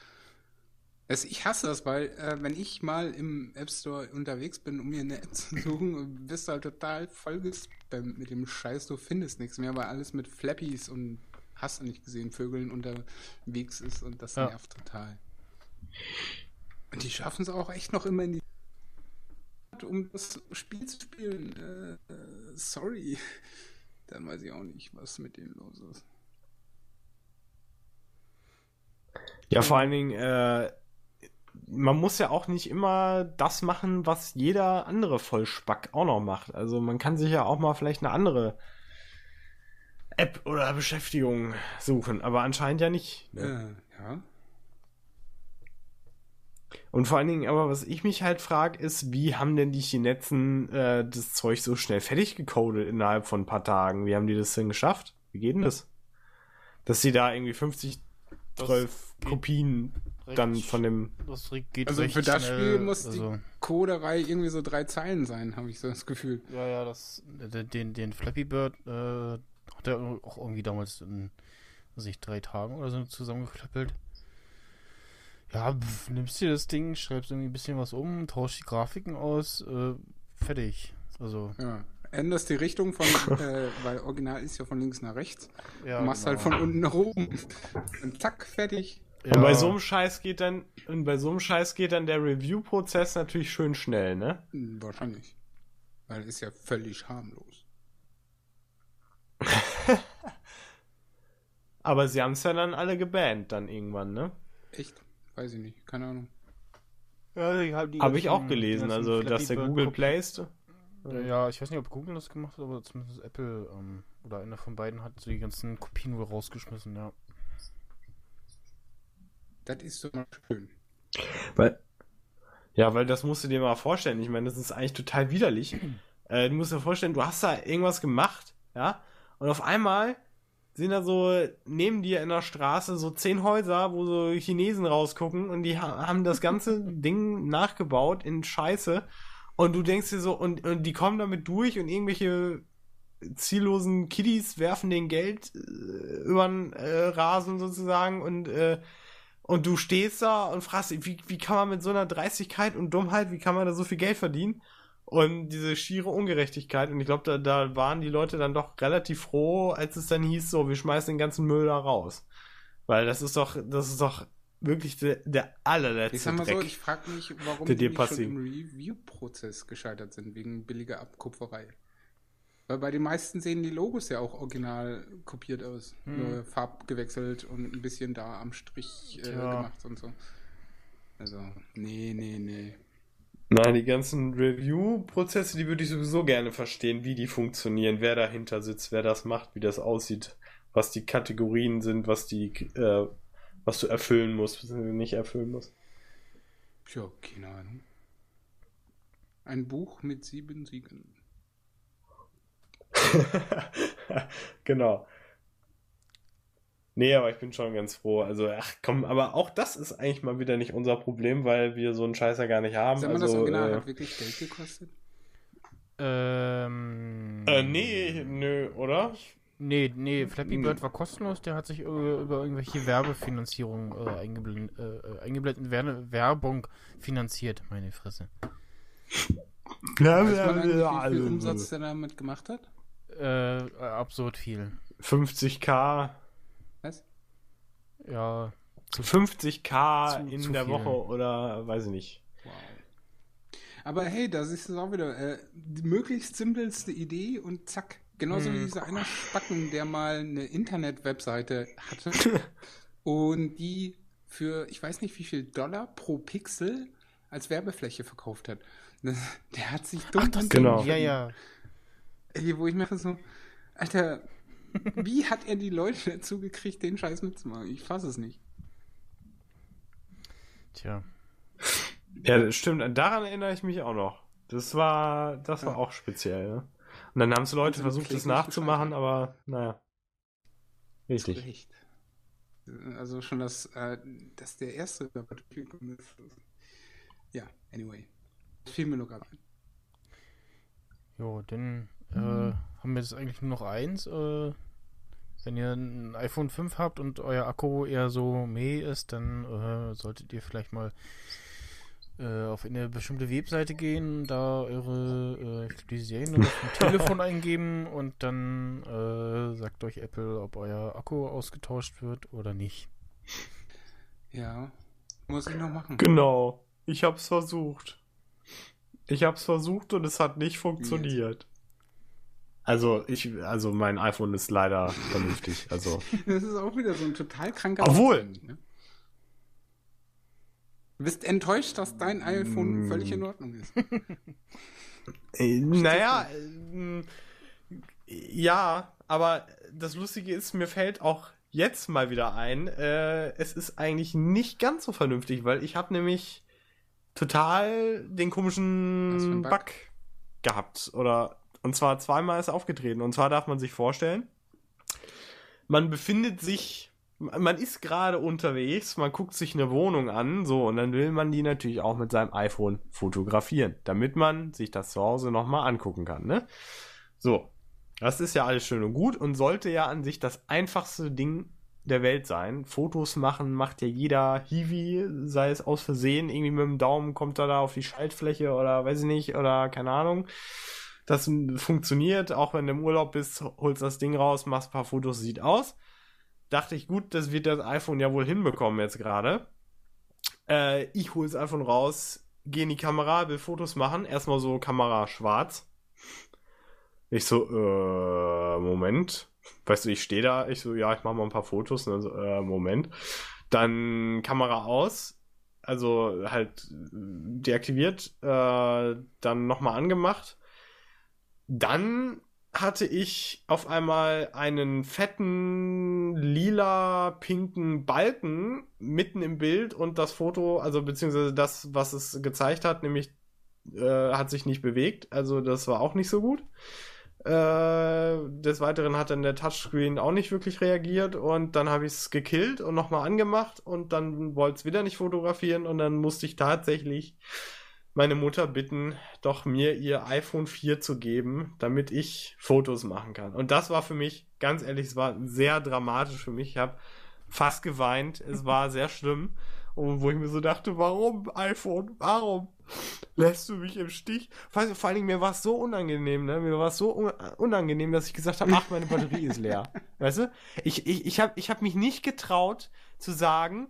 F: Also ich hasse das, weil äh, wenn ich mal im App Store unterwegs bin, um mir eine App zu suchen, bist du halt total vollgespammt mit dem Scheiß, du findest nichts mehr, weil alles mit Flappies und hast du nicht gesehen, Vögeln unterwegs ist und das ja. nervt total. Und die schaffen es auch echt noch immer in die um das Spiel zu spielen. Äh, sorry. Dann weiß ich auch nicht, was mit denen los ist.
E: Ja, vor allen Dingen, äh, man muss ja auch nicht immer das machen, was jeder andere Vollspack auch noch macht. Also man kann sich ja auch mal vielleicht eine andere App oder Beschäftigung suchen, aber anscheinend ja nicht.
F: Ne? Äh, ja.
E: Und vor allen Dingen, aber was ich mich halt frage, ist, wie haben denn die Chinesen äh, das Zeug so schnell fertig gecodet innerhalb von ein paar Tagen? Wie haben die das denn geschafft? Wie geht denn das? Dass sie da irgendwie 50, 12 Kopien dann von dem.
F: also für das schnell, Spiel muss also die Coderei irgendwie so drei Zeilen sein, habe ich so das Gefühl.
D: Ja, ja, das, den, den Flappy Bird äh, hat er auch irgendwie damals in sich drei Tagen oder so zusammengeklöppelt. Ja, pf, nimmst dir das Ding, schreibst irgendwie ein bisschen was um, tauschst die Grafiken aus, äh, fertig. Also.
F: Ja. Änderst die Richtung von, äh, weil Original ist ja von links nach rechts.
D: Ja,
F: machst halt genau. halt von unten nach oben. Und zack, fertig.
E: Ja. Und bei so einem Scheiß geht dann, und bei so einem Scheiß geht dann der Review-Prozess natürlich schön schnell, ne?
F: Wahrscheinlich. Weil es ist ja völlig harmlos.
E: Aber sie haben es ja dann alle gebannt dann irgendwann, ne?
F: Echt? Weiß ich nicht, keine Ahnung.
E: Ja, Habe hab ich auch gelesen, also dass der Google Play ist.
D: Ja, ich weiß nicht, ob Google das gemacht hat, aber zumindest Apple ähm, oder einer von beiden hat so die ganzen Kopien wohl rausgeschmissen, ja.
F: Das ist so schön.
E: Weil, ja, weil das musst du dir mal vorstellen. Ich meine, das ist eigentlich total widerlich. äh, du musst dir vorstellen, du hast da irgendwas gemacht, ja, und auf einmal sind da so neben dir in der Straße so zehn Häuser, wo so Chinesen rausgucken und die haben das ganze Ding nachgebaut in Scheiße. Und du denkst dir so, und, und die kommen damit durch und irgendwelche ziellosen Kiddies werfen den Geld äh, über den äh, Rasen sozusagen und äh, und du stehst da und fragst, wie, wie kann man mit so einer Dreistigkeit und Dummheit, wie kann man da so viel Geld verdienen? Und diese schiere Ungerechtigkeit. Und ich glaube, da, da waren die Leute dann doch relativ froh, als es dann hieß, so, wir schmeißen den ganzen Müll da raus. Weil das ist doch, das ist doch wirklich der, der allerletzte
F: ich sag mal Dreck, so, ich frage mich, warum die nicht schon im Review-Prozess gescheitert sind, wegen billiger Abkupferei. Weil bei den meisten sehen die Logos ja auch original kopiert aus. Hm. Nur Farb gewechselt und ein bisschen da am Strich äh, gemacht und so. Also, nee, nee, nee.
E: Nein, die ganzen Review-Prozesse, die würde ich sowieso gerne verstehen, wie die funktionieren, wer dahinter sitzt, wer das macht, wie das aussieht, was die Kategorien sind, was die, äh, was du erfüllen musst, was du nicht erfüllen musst.
F: Ja, keine Ahnung. Ein Buch mit sieben Siegen.
E: genau. Nee, aber ich bin schon ganz froh. Also, ach komm, aber auch das ist eigentlich mal wieder nicht unser Problem, weil wir so einen Scheiß ja gar nicht haben.
F: Sag
E: mal,
F: also, das Original äh, hat wirklich Geld gekostet?
D: Ähm.
E: Äh, nee, nö, oder?
D: Nee, nee, Flappy Bird war kostenlos, der hat sich über, über irgendwelche Werbefinanzierung äh, eingeblendet, äh, eingeblendet Werbung finanziert, meine Fresse.
F: Ja, weiß man eigentlich, wie viel Umsatz der damit gemacht hat?
D: Äh, absurd viel.
E: 50k.
D: Ja.
E: Zu 50k zu, in zu der viel. Woche oder weiß ich nicht. Wow.
F: Aber hey, das ist auch wieder äh, die möglichst simpelste Idee und zack. Genauso hm. wie dieser einer Spacken, der mal eine Internet-Webseite hatte und die für ich weiß nicht wie viel Dollar pro Pixel als Werbefläche verkauft hat. Der hat sich
D: dumm Ach, das genau. Ja, ja.
F: Ey, wo ich mir so, Alter, wie hat er die Leute dazu gekriegt, den Scheiß mitzumachen? Ich fasse es nicht.
D: Tja.
E: Ja, das stimmt. Daran erinnere ich mich auch noch. Das war, das war
F: Ja.
E: auch speziell. Ne? Und dann haben es Leute
F: sind
E: versucht, das nachzumachen, aber naja. Richtig.
F: Recht. Also schon das, äh, dass der erste Publikum ist. Ja, anyway. Das fiel mir nur gerade ein.
D: Jo, dann äh, haben wir jetzt eigentlich nur noch eins. Äh, wenn ihr ein iPhone 5 habt und euer Akku eher so meh ist, dann äh, solltet ihr vielleicht mal äh, auf eine bestimmte Webseite gehen, da eure äh, die Seriennummer vom Telefon eingeben und dann äh, sagt euch Apple, ob euer Akku ausgetauscht wird oder nicht.
F: Ja, muss ich noch machen.
E: Genau. Ich hab's versucht. Ich hab's versucht und es hat nicht funktioniert. Also, ich, also mein iPhone ist leider vernünftig. Also,
F: Das ist auch wieder so ein total kranker
E: Obwohl-
F: ne? Du bist enttäuscht, dass dein iPhone
E: Mm.
F: völlig in Ordnung ist.
E: äh, naja, ähm, ja, aber das Lustige ist, mir fällt auch jetzt mal wieder ein, äh, es ist eigentlich nicht ganz so vernünftig, weil ich habe nämlich total den komischen
F: Bug?
E: Bug gehabt. Oder und zwar zweimal ist aufgetreten. Und zwar darf man sich vorstellen, man befindet sich, man ist gerade unterwegs, man guckt sich eine Wohnung an, so, und dann will man die natürlich auch mit seinem iPhone fotografieren, damit man sich das zu Hause nochmal angucken kann, ne? So. Das ist ja alles schön und gut und sollte ja an sich das einfachste Ding der Welt sein. Fotos machen macht ja jeder Hiwi, sei es aus Versehen, irgendwie mit dem Daumen kommt er da auf die Schaltfläche oder weiß ich nicht, oder keine Ahnung. Das funktioniert, auch wenn du im Urlaub bist, holst das Ding raus, machst ein paar Fotos, sieht aus. Dachte ich, gut, das wird das iPhone ja wohl hinbekommen jetzt gerade. Äh, ich hole das iPhone raus, gehe in die Kamera, will Fotos machen. Erstmal so Kamera schwarz. Ich so, äh, Moment. Weißt du, ich stehe da, ich so, ja, ich mache mal ein paar Fotos. Dann so, äh, Moment. Dann Kamera aus. Also halt deaktiviert, äh, dann nochmal angemacht. Dann hatte ich auf einmal einen fetten lila pinken Balken mitten im Bild und das Foto, also beziehungsweise das, was es gezeigt hat, nämlich äh, hat sich nicht bewegt. Also das war auch nicht so gut. Äh, des Weiteren hat dann der Touchscreen auch nicht wirklich reagiert und dann habe ich es gekillt und nochmal angemacht und dann wollte es wieder nicht fotografieren und dann musste ich tatsächlich meine Mutter bitten, doch mir ihr iPhone 4 zu geben, damit ich Fotos machen kann. Und das war für mich, ganz ehrlich, es war sehr dramatisch für mich. Ich habe fast geweint. Es war sehr schlimm. Und wo ich mir so dachte, warum iPhone? Warum lässt du mich im Stich? Vor vor allen Dingen, mir war es so unangenehm, ne? Mir war es so un unangenehm, dass ich gesagt habe, ach, meine Batterie ist leer. Weißt du? Ich, ich, ich habe ich hab mich nicht getraut zu sagen,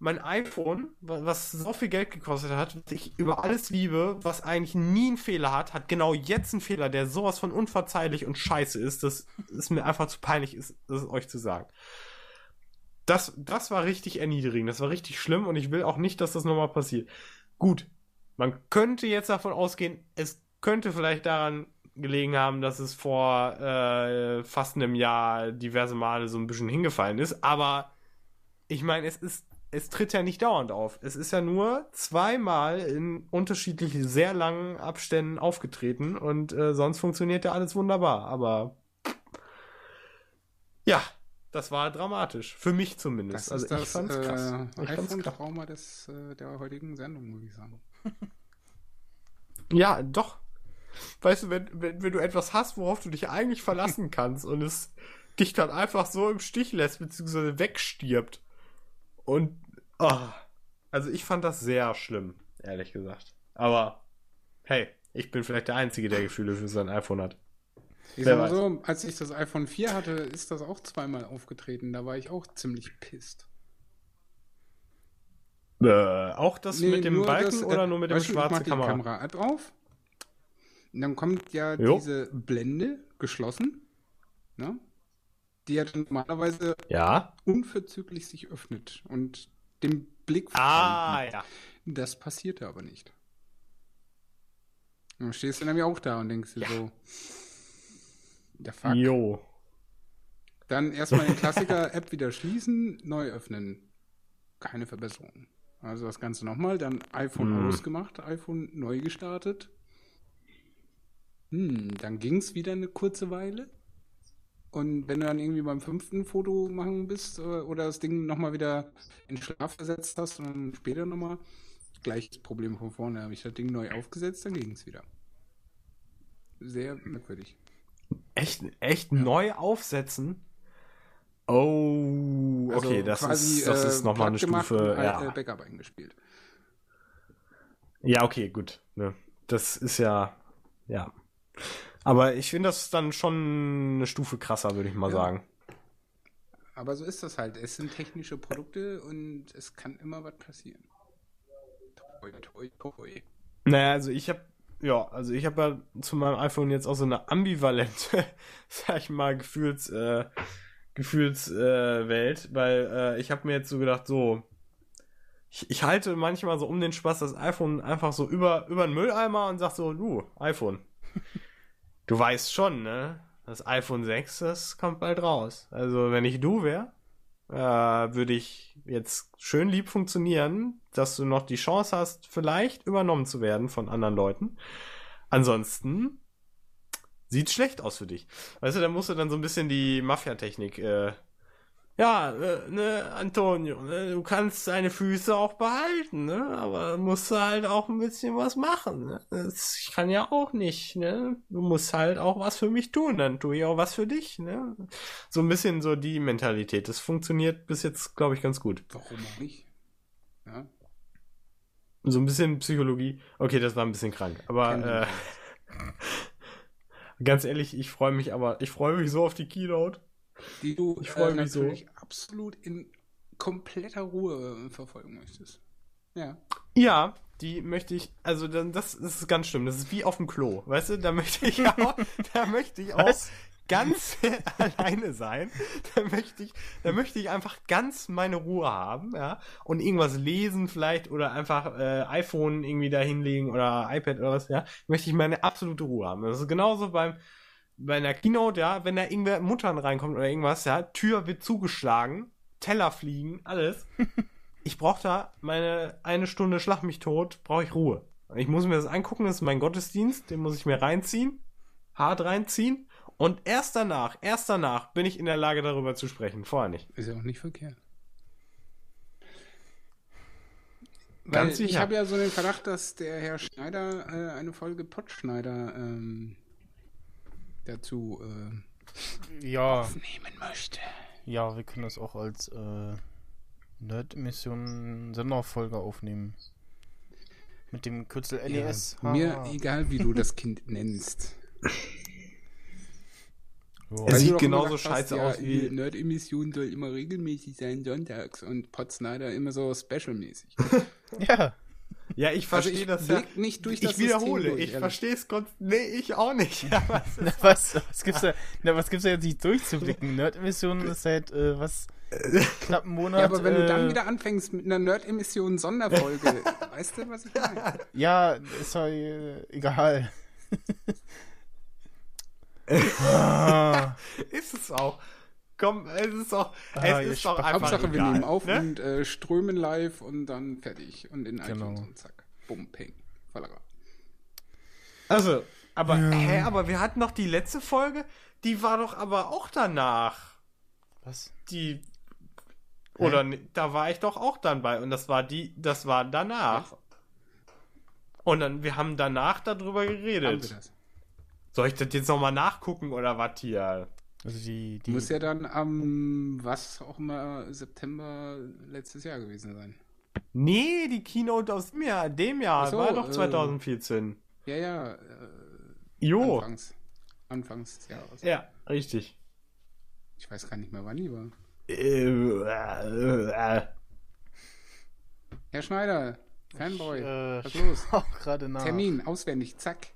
E: mein iPhone, wa- was so viel Geld gekostet hat, was ich über alles liebe, was eigentlich nie einen Fehler hat, hat genau jetzt einen Fehler, der sowas von unverzeihlich und scheiße ist, dass es mir einfach zu peinlich ist, das euch zu sagen. Das, das war richtig erniedrigend, das war richtig schlimm und ich will auch nicht, dass das nochmal passiert. Gut, man könnte jetzt davon ausgehen, es könnte vielleicht daran gelegen haben, dass es vor äh, fast einem Jahr diverse Male so ein bisschen hingefallen ist, aber ich meine, es ist, es tritt ja nicht dauernd auf. Es ist ja nur zweimal in unterschiedlich sehr langen Abständen aufgetreten und äh, sonst funktioniert ja alles wunderbar. Aber ja, das war dramatisch. Für mich zumindest.
F: Das
E: also
F: ist das
E: ich fand's krass.
F: äh,
E: Ich fand's krass.
F: iPhone-Trauma des, äh, der heutigen Sendung, muss ich sagen.
E: Ja, doch. Weißt du, wenn, wenn, wenn du etwas hast, worauf du dich eigentlich verlassen kannst und es dich dann einfach so im Stich lässt, beziehungsweise wegstirbt. Und, ah, also ich fand das sehr schlimm, ehrlich gesagt. Aber, hey, ich bin vielleicht der Einzige, der Gefühle für sein iPhone hat.
F: Ich
E: Wer
F: sag mal so, als ich das iPhone 4 hatte, ist das auch zweimal aufgetreten. Da war ich auch ziemlich pisst.
E: Äh, auch das
F: Nee,
E: mit dem Balken
F: das, äh,
E: oder nur mit dem
F: weißt du, ich
E: schwarzen Kamera?
F: Kamera drauf. Und dann kommt ja
E: Jo.
F: diese Blende geschlossen. Ne? Die ja normalerweise
E: Ja.
F: unverzüglich sich öffnet und den Blick
E: Ah, ja.
F: Das passierte aber nicht. Dann stehst du nämlich auch da und denkst dir so, der Fuck.
E: Jo.
F: Dann erstmal den Klassiker-App wieder schließen, neu öffnen. Keine Verbesserung. Also das Ganze nochmal, dann iPhone
E: Hm.
F: ausgemacht, iPhone neu gestartet. Hm, dann ging es wieder eine kurze Weile. Und wenn du dann irgendwie beim fünften Foto machen bist äh, oder das Ding nochmal wieder in Schlaf versetzt hast und dann später nochmal, gleiches Problem von vorne, habe ich das Ding neu aufgesetzt, dann ging es wieder. Sehr merkwürdig.
E: Echt, echt neu aufsetzen? Oh, okay,
F: Also
E: das
F: quasi,
E: ist, das
F: äh,
E: ist nochmal eine Stufe.
F: ein,
E: Ja.
F: äh, Backup eingespielt.
E: ja, okay, gut. Ne? Das ist ja, ja. Aber ich finde das dann schon eine Stufe krasser, würde ich mal
F: Ja.
E: sagen.
F: Aber so ist das halt. Es sind technische Produkte und es kann immer was passieren. Toi, toi, toi.
E: Naja, also ich habe ja, also ich habe ja zu meinem iPhone jetzt auch so eine ambivalente, sag ich mal, Gefühls, äh, Gefühlswelt, äh, weil äh, ich habe mir jetzt so gedacht, so, ich, ich halte manchmal so um den Spaß das iPhone einfach so über, über den Mülleimer und sag so, du, iPhone, du weißt schon, ne? Das iPhone 6, das kommt bald raus. Also wenn ich du wäre, äh, würde ich jetzt schön lieb funktionieren, dass du noch die Chance hast, vielleicht übernommen zu werden von anderen Leuten. Ansonsten sieht schlecht aus für dich. Weißt du, da musst du dann so ein bisschen die Mafia-Technik, äh, ja, äh, ne, Antonio, ne, du kannst deine Füße auch behalten, ne, aber musst du halt auch ein bisschen was machen, ne? Das, ich kann ja auch nicht, ne, du musst halt auch was für mich tun, dann tue ich auch was für dich, ne. So ein bisschen so die Mentalität. Das funktioniert bis jetzt, glaube ich, ganz gut.
F: Warum auch nicht? Ja,
E: So ein bisschen Psychologie. Okay, das war ein bisschen krank. Aber äh, ganz ehrlich, ich freue mich aber, ich freue mich so auf die Keynote.
F: Die du
E: ich
F: äh,
E: mich so.
F: natürlich absolut in kompletter Ruhe äh, verfolgen möchtest. Ja.
E: Ja, die möchte ich, also dann, das ist ganz schlimm. Das ist wie auf dem Klo, weißt du? Da möchte ich auch, da möchte ich auch
D: Was?
E: ganz alleine sein. Da möchte ich, da möchte ich einfach ganz meine Ruhe haben, ja, und irgendwas lesen vielleicht oder einfach äh, iPhone irgendwie da hinlegen oder iPad oder was, ja. Möchte ich meine absolute Ruhe haben. Das ist genauso beim bei einer Keynote, ja, wenn da irgendwer Muttern reinkommt oder irgendwas, ja, Tür wird zugeschlagen, Teller fliegen, alles. Ich brauche da meine eine Stunde Schlag mich tot, brauche ich Ruhe. Ich muss mir das angucken, das ist mein Gottesdienst, den muss ich mir reinziehen, hart reinziehen und erst danach, erst danach bin ich in der Lage darüber zu sprechen, vorher nicht.
F: Ist ja auch nicht verkehrt.
E: Ganz
F: Weil ich
E: sicher.
F: habe ja so den Verdacht, dass der Herr Schneider äh, eine Folge Pottschneider ähm, dazu äh,
D: Ja,
F: nehmen möchte.
D: ja, wir können das auch als äh, Nerd-Mission Senderfolge aufnehmen. Mit dem Kürzel NES.
F: Ja, mir
D: Haha.
F: egal, wie du das Kind nennst.
E: Es
F: Weil
E: sieht genauso
F: gesagt
E: scheiße
F: ja,
E: aus wie-
F: die Nerd-Emission soll immer regelmäßig sein, sonntags. Und Potsnyder immer so specialmäßig.
D: ja.
E: Ja, ich verstehe
F: Also ich
E: das ja.
F: blick nicht durch
E: ich
F: das
E: wiederhole,
F: System durch,
E: ich verstehe es kurz. Nee, ich auch nicht. Ja, was
D: Na, was, was gibt's da, na, was gibt's da jetzt nicht durchzublicken? Nerd-Emission ist seit, äh, was, knapp einen Monat.
F: Ja, aber wenn
D: äh,
F: du dann wieder anfängst mit einer Nerd-Emission Sonderfolge, weißt du, was ich meine?
D: Ja, ist doch äh, egal.
E: ist es auch. Komm, es ist auch.
D: Ah,
E: es ist doch einfach
F: Hauptsache, wir
E: egal,
F: nehmen auf
E: ne?
F: und äh, strömen live und dann fertig. Und in
D: Genau.
F: iTunes und zack. Bum, ping. Fallera.
E: Also, aber, hä, aber wir hatten noch die letzte Folge, die war doch aber auch danach.
D: was?
E: Die. Oder ne- da war ich doch auch dann bei. Und das war die, das war danach. Und dann, wir haben danach darüber
F: Haben wir
E: geredet.
F: das.
E: Soll ich das jetzt nochmal nachgucken oder was hier?
D: Also die, die
F: Muss ja dann am, was auch immer, September letztes Jahr gewesen sein.
E: Nee, die Keynote aus dem Jahr, dem Jahr,
F: so,
E: war doch
F: äh,
E: 2014.
F: Ja, ja, äh,
E: Jo.
F: Anfangs, Anfangs des Jahres.
E: Ja, richtig.
F: Ich weiß gar nicht mehr, wann die war.
E: Äh, äh, äh.
F: Herr Schneider, Fanboy,
D: äh,
F: was los?
D: auch gerade nach.
F: Termin, auswendig, zack.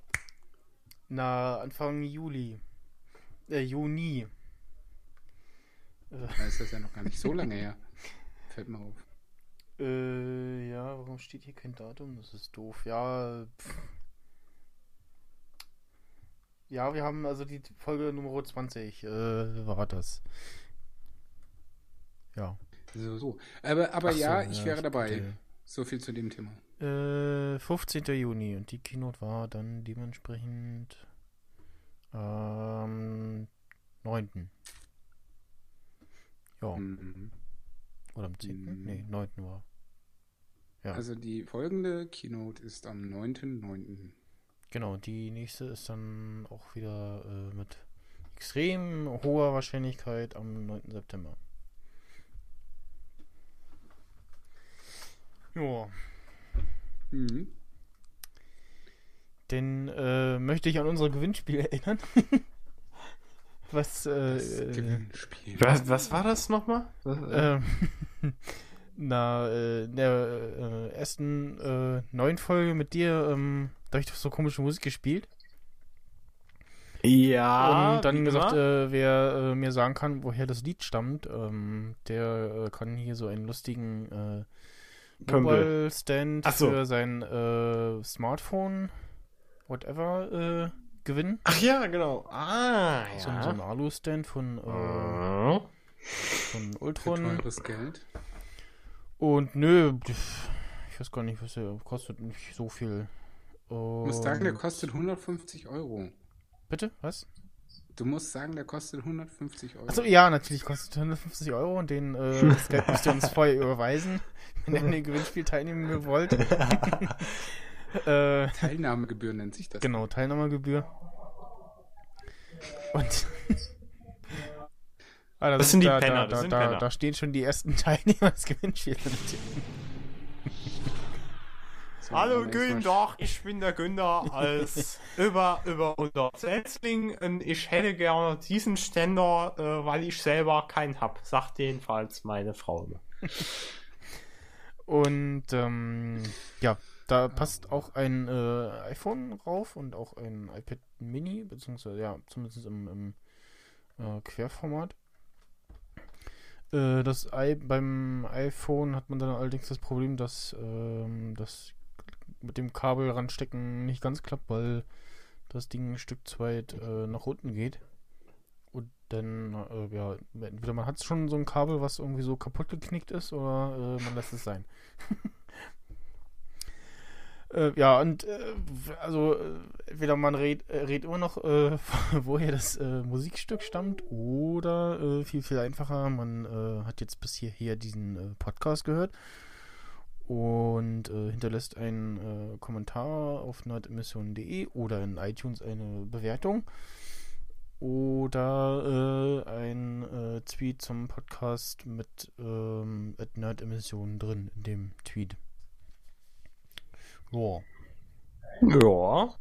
D: Na, Anfang Juli. Äh, Juni.
F: Da ist das ja noch gar nicht so lange her. Fällt mir auf.
D: Äh, ja, warum steht hier kein Datum? Das ist doof. Ja, pff. Ja, wir haben also die Folge Nummer 20, äh, war das. Ja.
F: So, so. Aber, aber
D: so,
F: ja, ich wäre
D: ich
F: dabei.
D: bitte.
F: So viel zu dem Thema.
D: Äh, 15. Juni und die Keynote war dann dementsprechend am 9. Ja,
F: Mhm.
D: oder am 10.
F: Mhm.
D: Nee, 9. war. Ja,
F: Also die folgende Keynote ist am 9.9.
D: genau, die nächste ist dann auch wieder äh, mit extrem hoher Wahrscheinlichkeit am 9. September. Ja,
F: Mhm.
D: Denn äh, möchte ich an unsere Gewinnspiele erinnern. Was, äh,
F: Das
D: äh,
F: Gewinnspiel.
E: Was, was war das nochmal? Was, äh,
D: ähm, na, äh, in der äh, ersten äh, neuen Folge mit dir, ähm, da habe ich doch so komische Musik gespielt.
E: ja.
D: und dann gesagt, äh, wer äh, mir sagen kann, woher das Lied stammt, ähm, der äh, kann hier so einen lustigen äh,
E: Pömpel.
D: Mobile Stand
E: Ach so.
D: für sein äh, Smartphone, whatever, äh, gewinnen.
E: Ach ja, genau. Ah,
D: So, ein- so ein Alu-Stand von, äh,
E: ja.
D: von
F: Für
D: Ultron.
F: teures Geld.
D: Und nö, ich weiß gar nicht, was der kostet. Nicht so viel.
F: Du musst sagen, der
D: Und-
F: kostet 150 Euro.
D: Bitte? Was?
F: Du musst sagen, der kostet 150 Euro.
D: Achso, ja, natürlich kostet 150 Euro und den äh, das Geld müsst ihr uns vorher überweisen, wenn ihr an dem Gewinnspiel teilnehmen wollt. äh,
F: Teilnahmegebühr nennt sich das.
D: genau, Teilnahmegebühr. Und. Ah, da
E: Das sind die
D: da,
E: Penner,
D: da,
E: das
D: da,
E: sind
D: da,
E: Penner.
D: da stehen schon die ersten Teilnehmer des Gewinnspiels.
F: So,
E: Hallo Günther, ich bin der Günther als über über unser Setzling und ich hätte gerne diesen Ständer, äh, weil ich selber keinen hab. Sagt jedenfalls meine Frau.
D: Und ähm, ja, da passt auch ein äh, iPhone rauf und auch ein iPad Mini, beziehungsweise ja, zumindest im, im äh, Querformat. Äh, das I beim iPhone hat man dann allerdings das Problem, dass ähm, das mit dem Kabel ranstecken nicht ganz klappt, weil das Ding ein Stück zu weit äh, nach unten geht. Und dann, äh, ja, entweder man hat schon so ein Kabel, was irgendwie so kaputt geknickt ist, oder äh, man lässt es sein. äh, ja, und äh, also äh, entweder man redet äh, red immer noch, äh, woher das äh, Musikstück stammt, oder viel, viel einfacher, man hat jetzt bis hierher diesen Podcast gehört und hinterlässt einen Kommentar auf nerdemission.de oder in iTunes eine Bewertung oder äh, ein äh, Tweet zum Podcast mit ähm, at Nerdemission drin in dem Tweet. Ja.
E: Ja.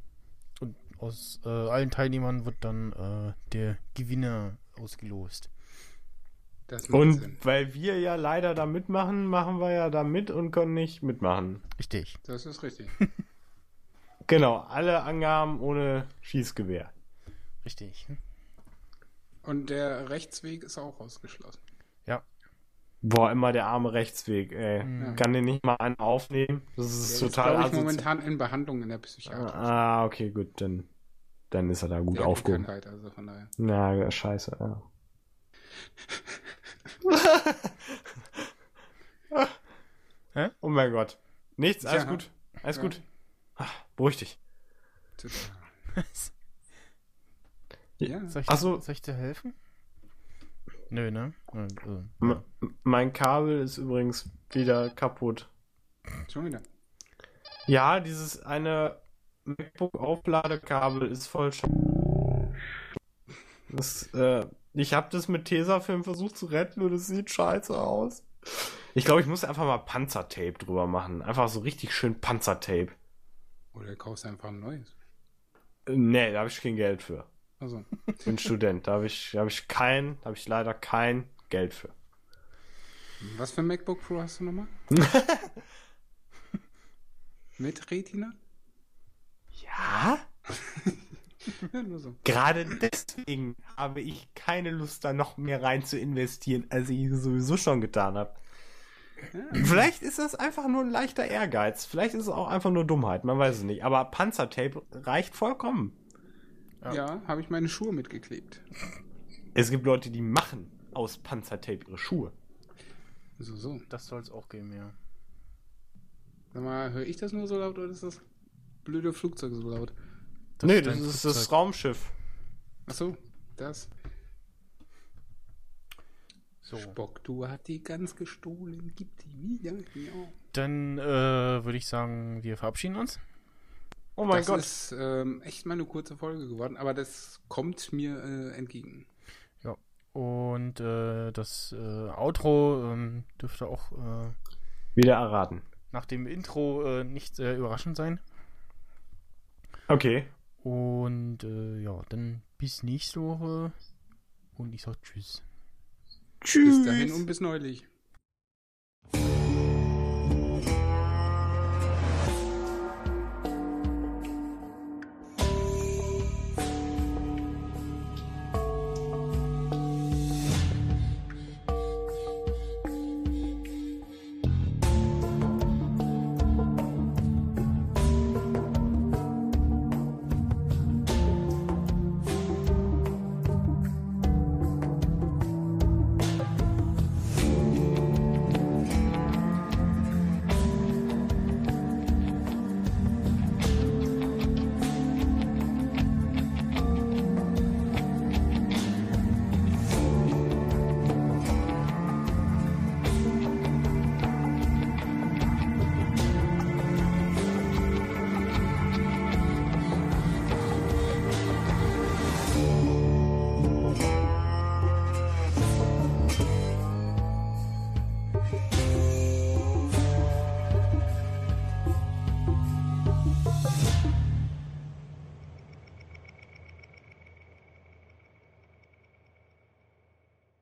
D: Und aus äh, allen Teilnehmern wird dann äh, der Gewinner ausgelost.
F: Das macht Sinn.
E: Und weil wir ja leider da mitmachen, machen wir ja da mit und können nicht mitmachen.
D: Richtig.
F: Das ist richtig.
E: Genau, alle Angaben ohne Schießgewehr.
D: Richtig.
F: Und der Rechtsweg ist auch ausgeschlossen.
E: Boah, immer der arme Rechtsweg, ey.
D: Mhm.
E: Kann den nicht mal einen aufnehmen? Das ist
F: Der ist,
E: total
F: glaube ich, momentan in Behandlung in der Psychiatrie.
E: Ah, okay, gut, dann, dann ist er da gut aufgehoben.
F: Also von daher.
E: Na, scheiße, ja.
D: Hä?
E: Oh mein Gott. Nichts, alles
F: Ja.
E: gut. Alles
F: Ja.
E: gut. Ah, beruhig dich.
F: Total. Ja.
D: Soll ich,
E: Ach so.
D: soll ich dir helfen? Nö, ne? Äh,
E: M mein Kabel ist übrigens wieder kaputt.
F: Schon wieder.
E: Ja, dieses eine MacBook-Aufladekabel ist voll sch das, äh, Ich habe das mit Tesafilm versucht zu retten und es sieht scheiße aus. Ich glaube, ich muss einfach mal Panzertape drüber machen. Einfach so richtig schön Panzertape.
F: Oder kaufst einfach ein neues.
E: Äh, nee, da habe ich kein Geld für.
F: Also,
E: Ich bin Student. Da habe ich, hab ich kein, habe ich leider kein Geld für.
F: was für ein MacBook Pro hast du nochmal? Mit Retina?
E: Ja?
F: Ja, so.
E: Gerade deswegen habe ich keine Lust, da noch mehr rein zu investieren, als ich sowieso schon getan habe. Vielleicht ist das einfach nur ein leichter Ehrgeiz. Vielleicht ist es auch einfach nur Dummheit. Man weiß es nicht. Aber Panzertape reicht vollkommen.
F: Ja, habe ich meine Schuhe mitgeklebt.
E: Es gibt Leute, die machen aus Panzertape ihre Schuhe.
F: So, so.
D: das soll es auch geben, ja.
F: Sag mal, höre ich das nur so laut oder ist das blöde Flugzeug so laut?
D: Das
E: nee,
D: ist
E: das ist das. Raumschiff.
F: Achso, das.
D: So.
F: Spock, du hast die ganz gestohlen, gib die wieder. Ja.
D: Dann äh, würde ich sagen, wir verabschieden uns.
E: Oh mein
F: das
E: Gott.
F: ist ähm, echt mal eine kurze Folge geworden, aber das kommt mir äh, entgegen.
D: Ja. Und äh, das äh, Outro ähm, dürfte auch äh,
E: Wieder erraten.
D: nach dem Intro äh, nicht sehr überraschend sein.
E: Okay.
D: Und äh, ja, dann bis nächste Woche. Und ich sag Tschüss.
F: Bis dahin und bis neulich.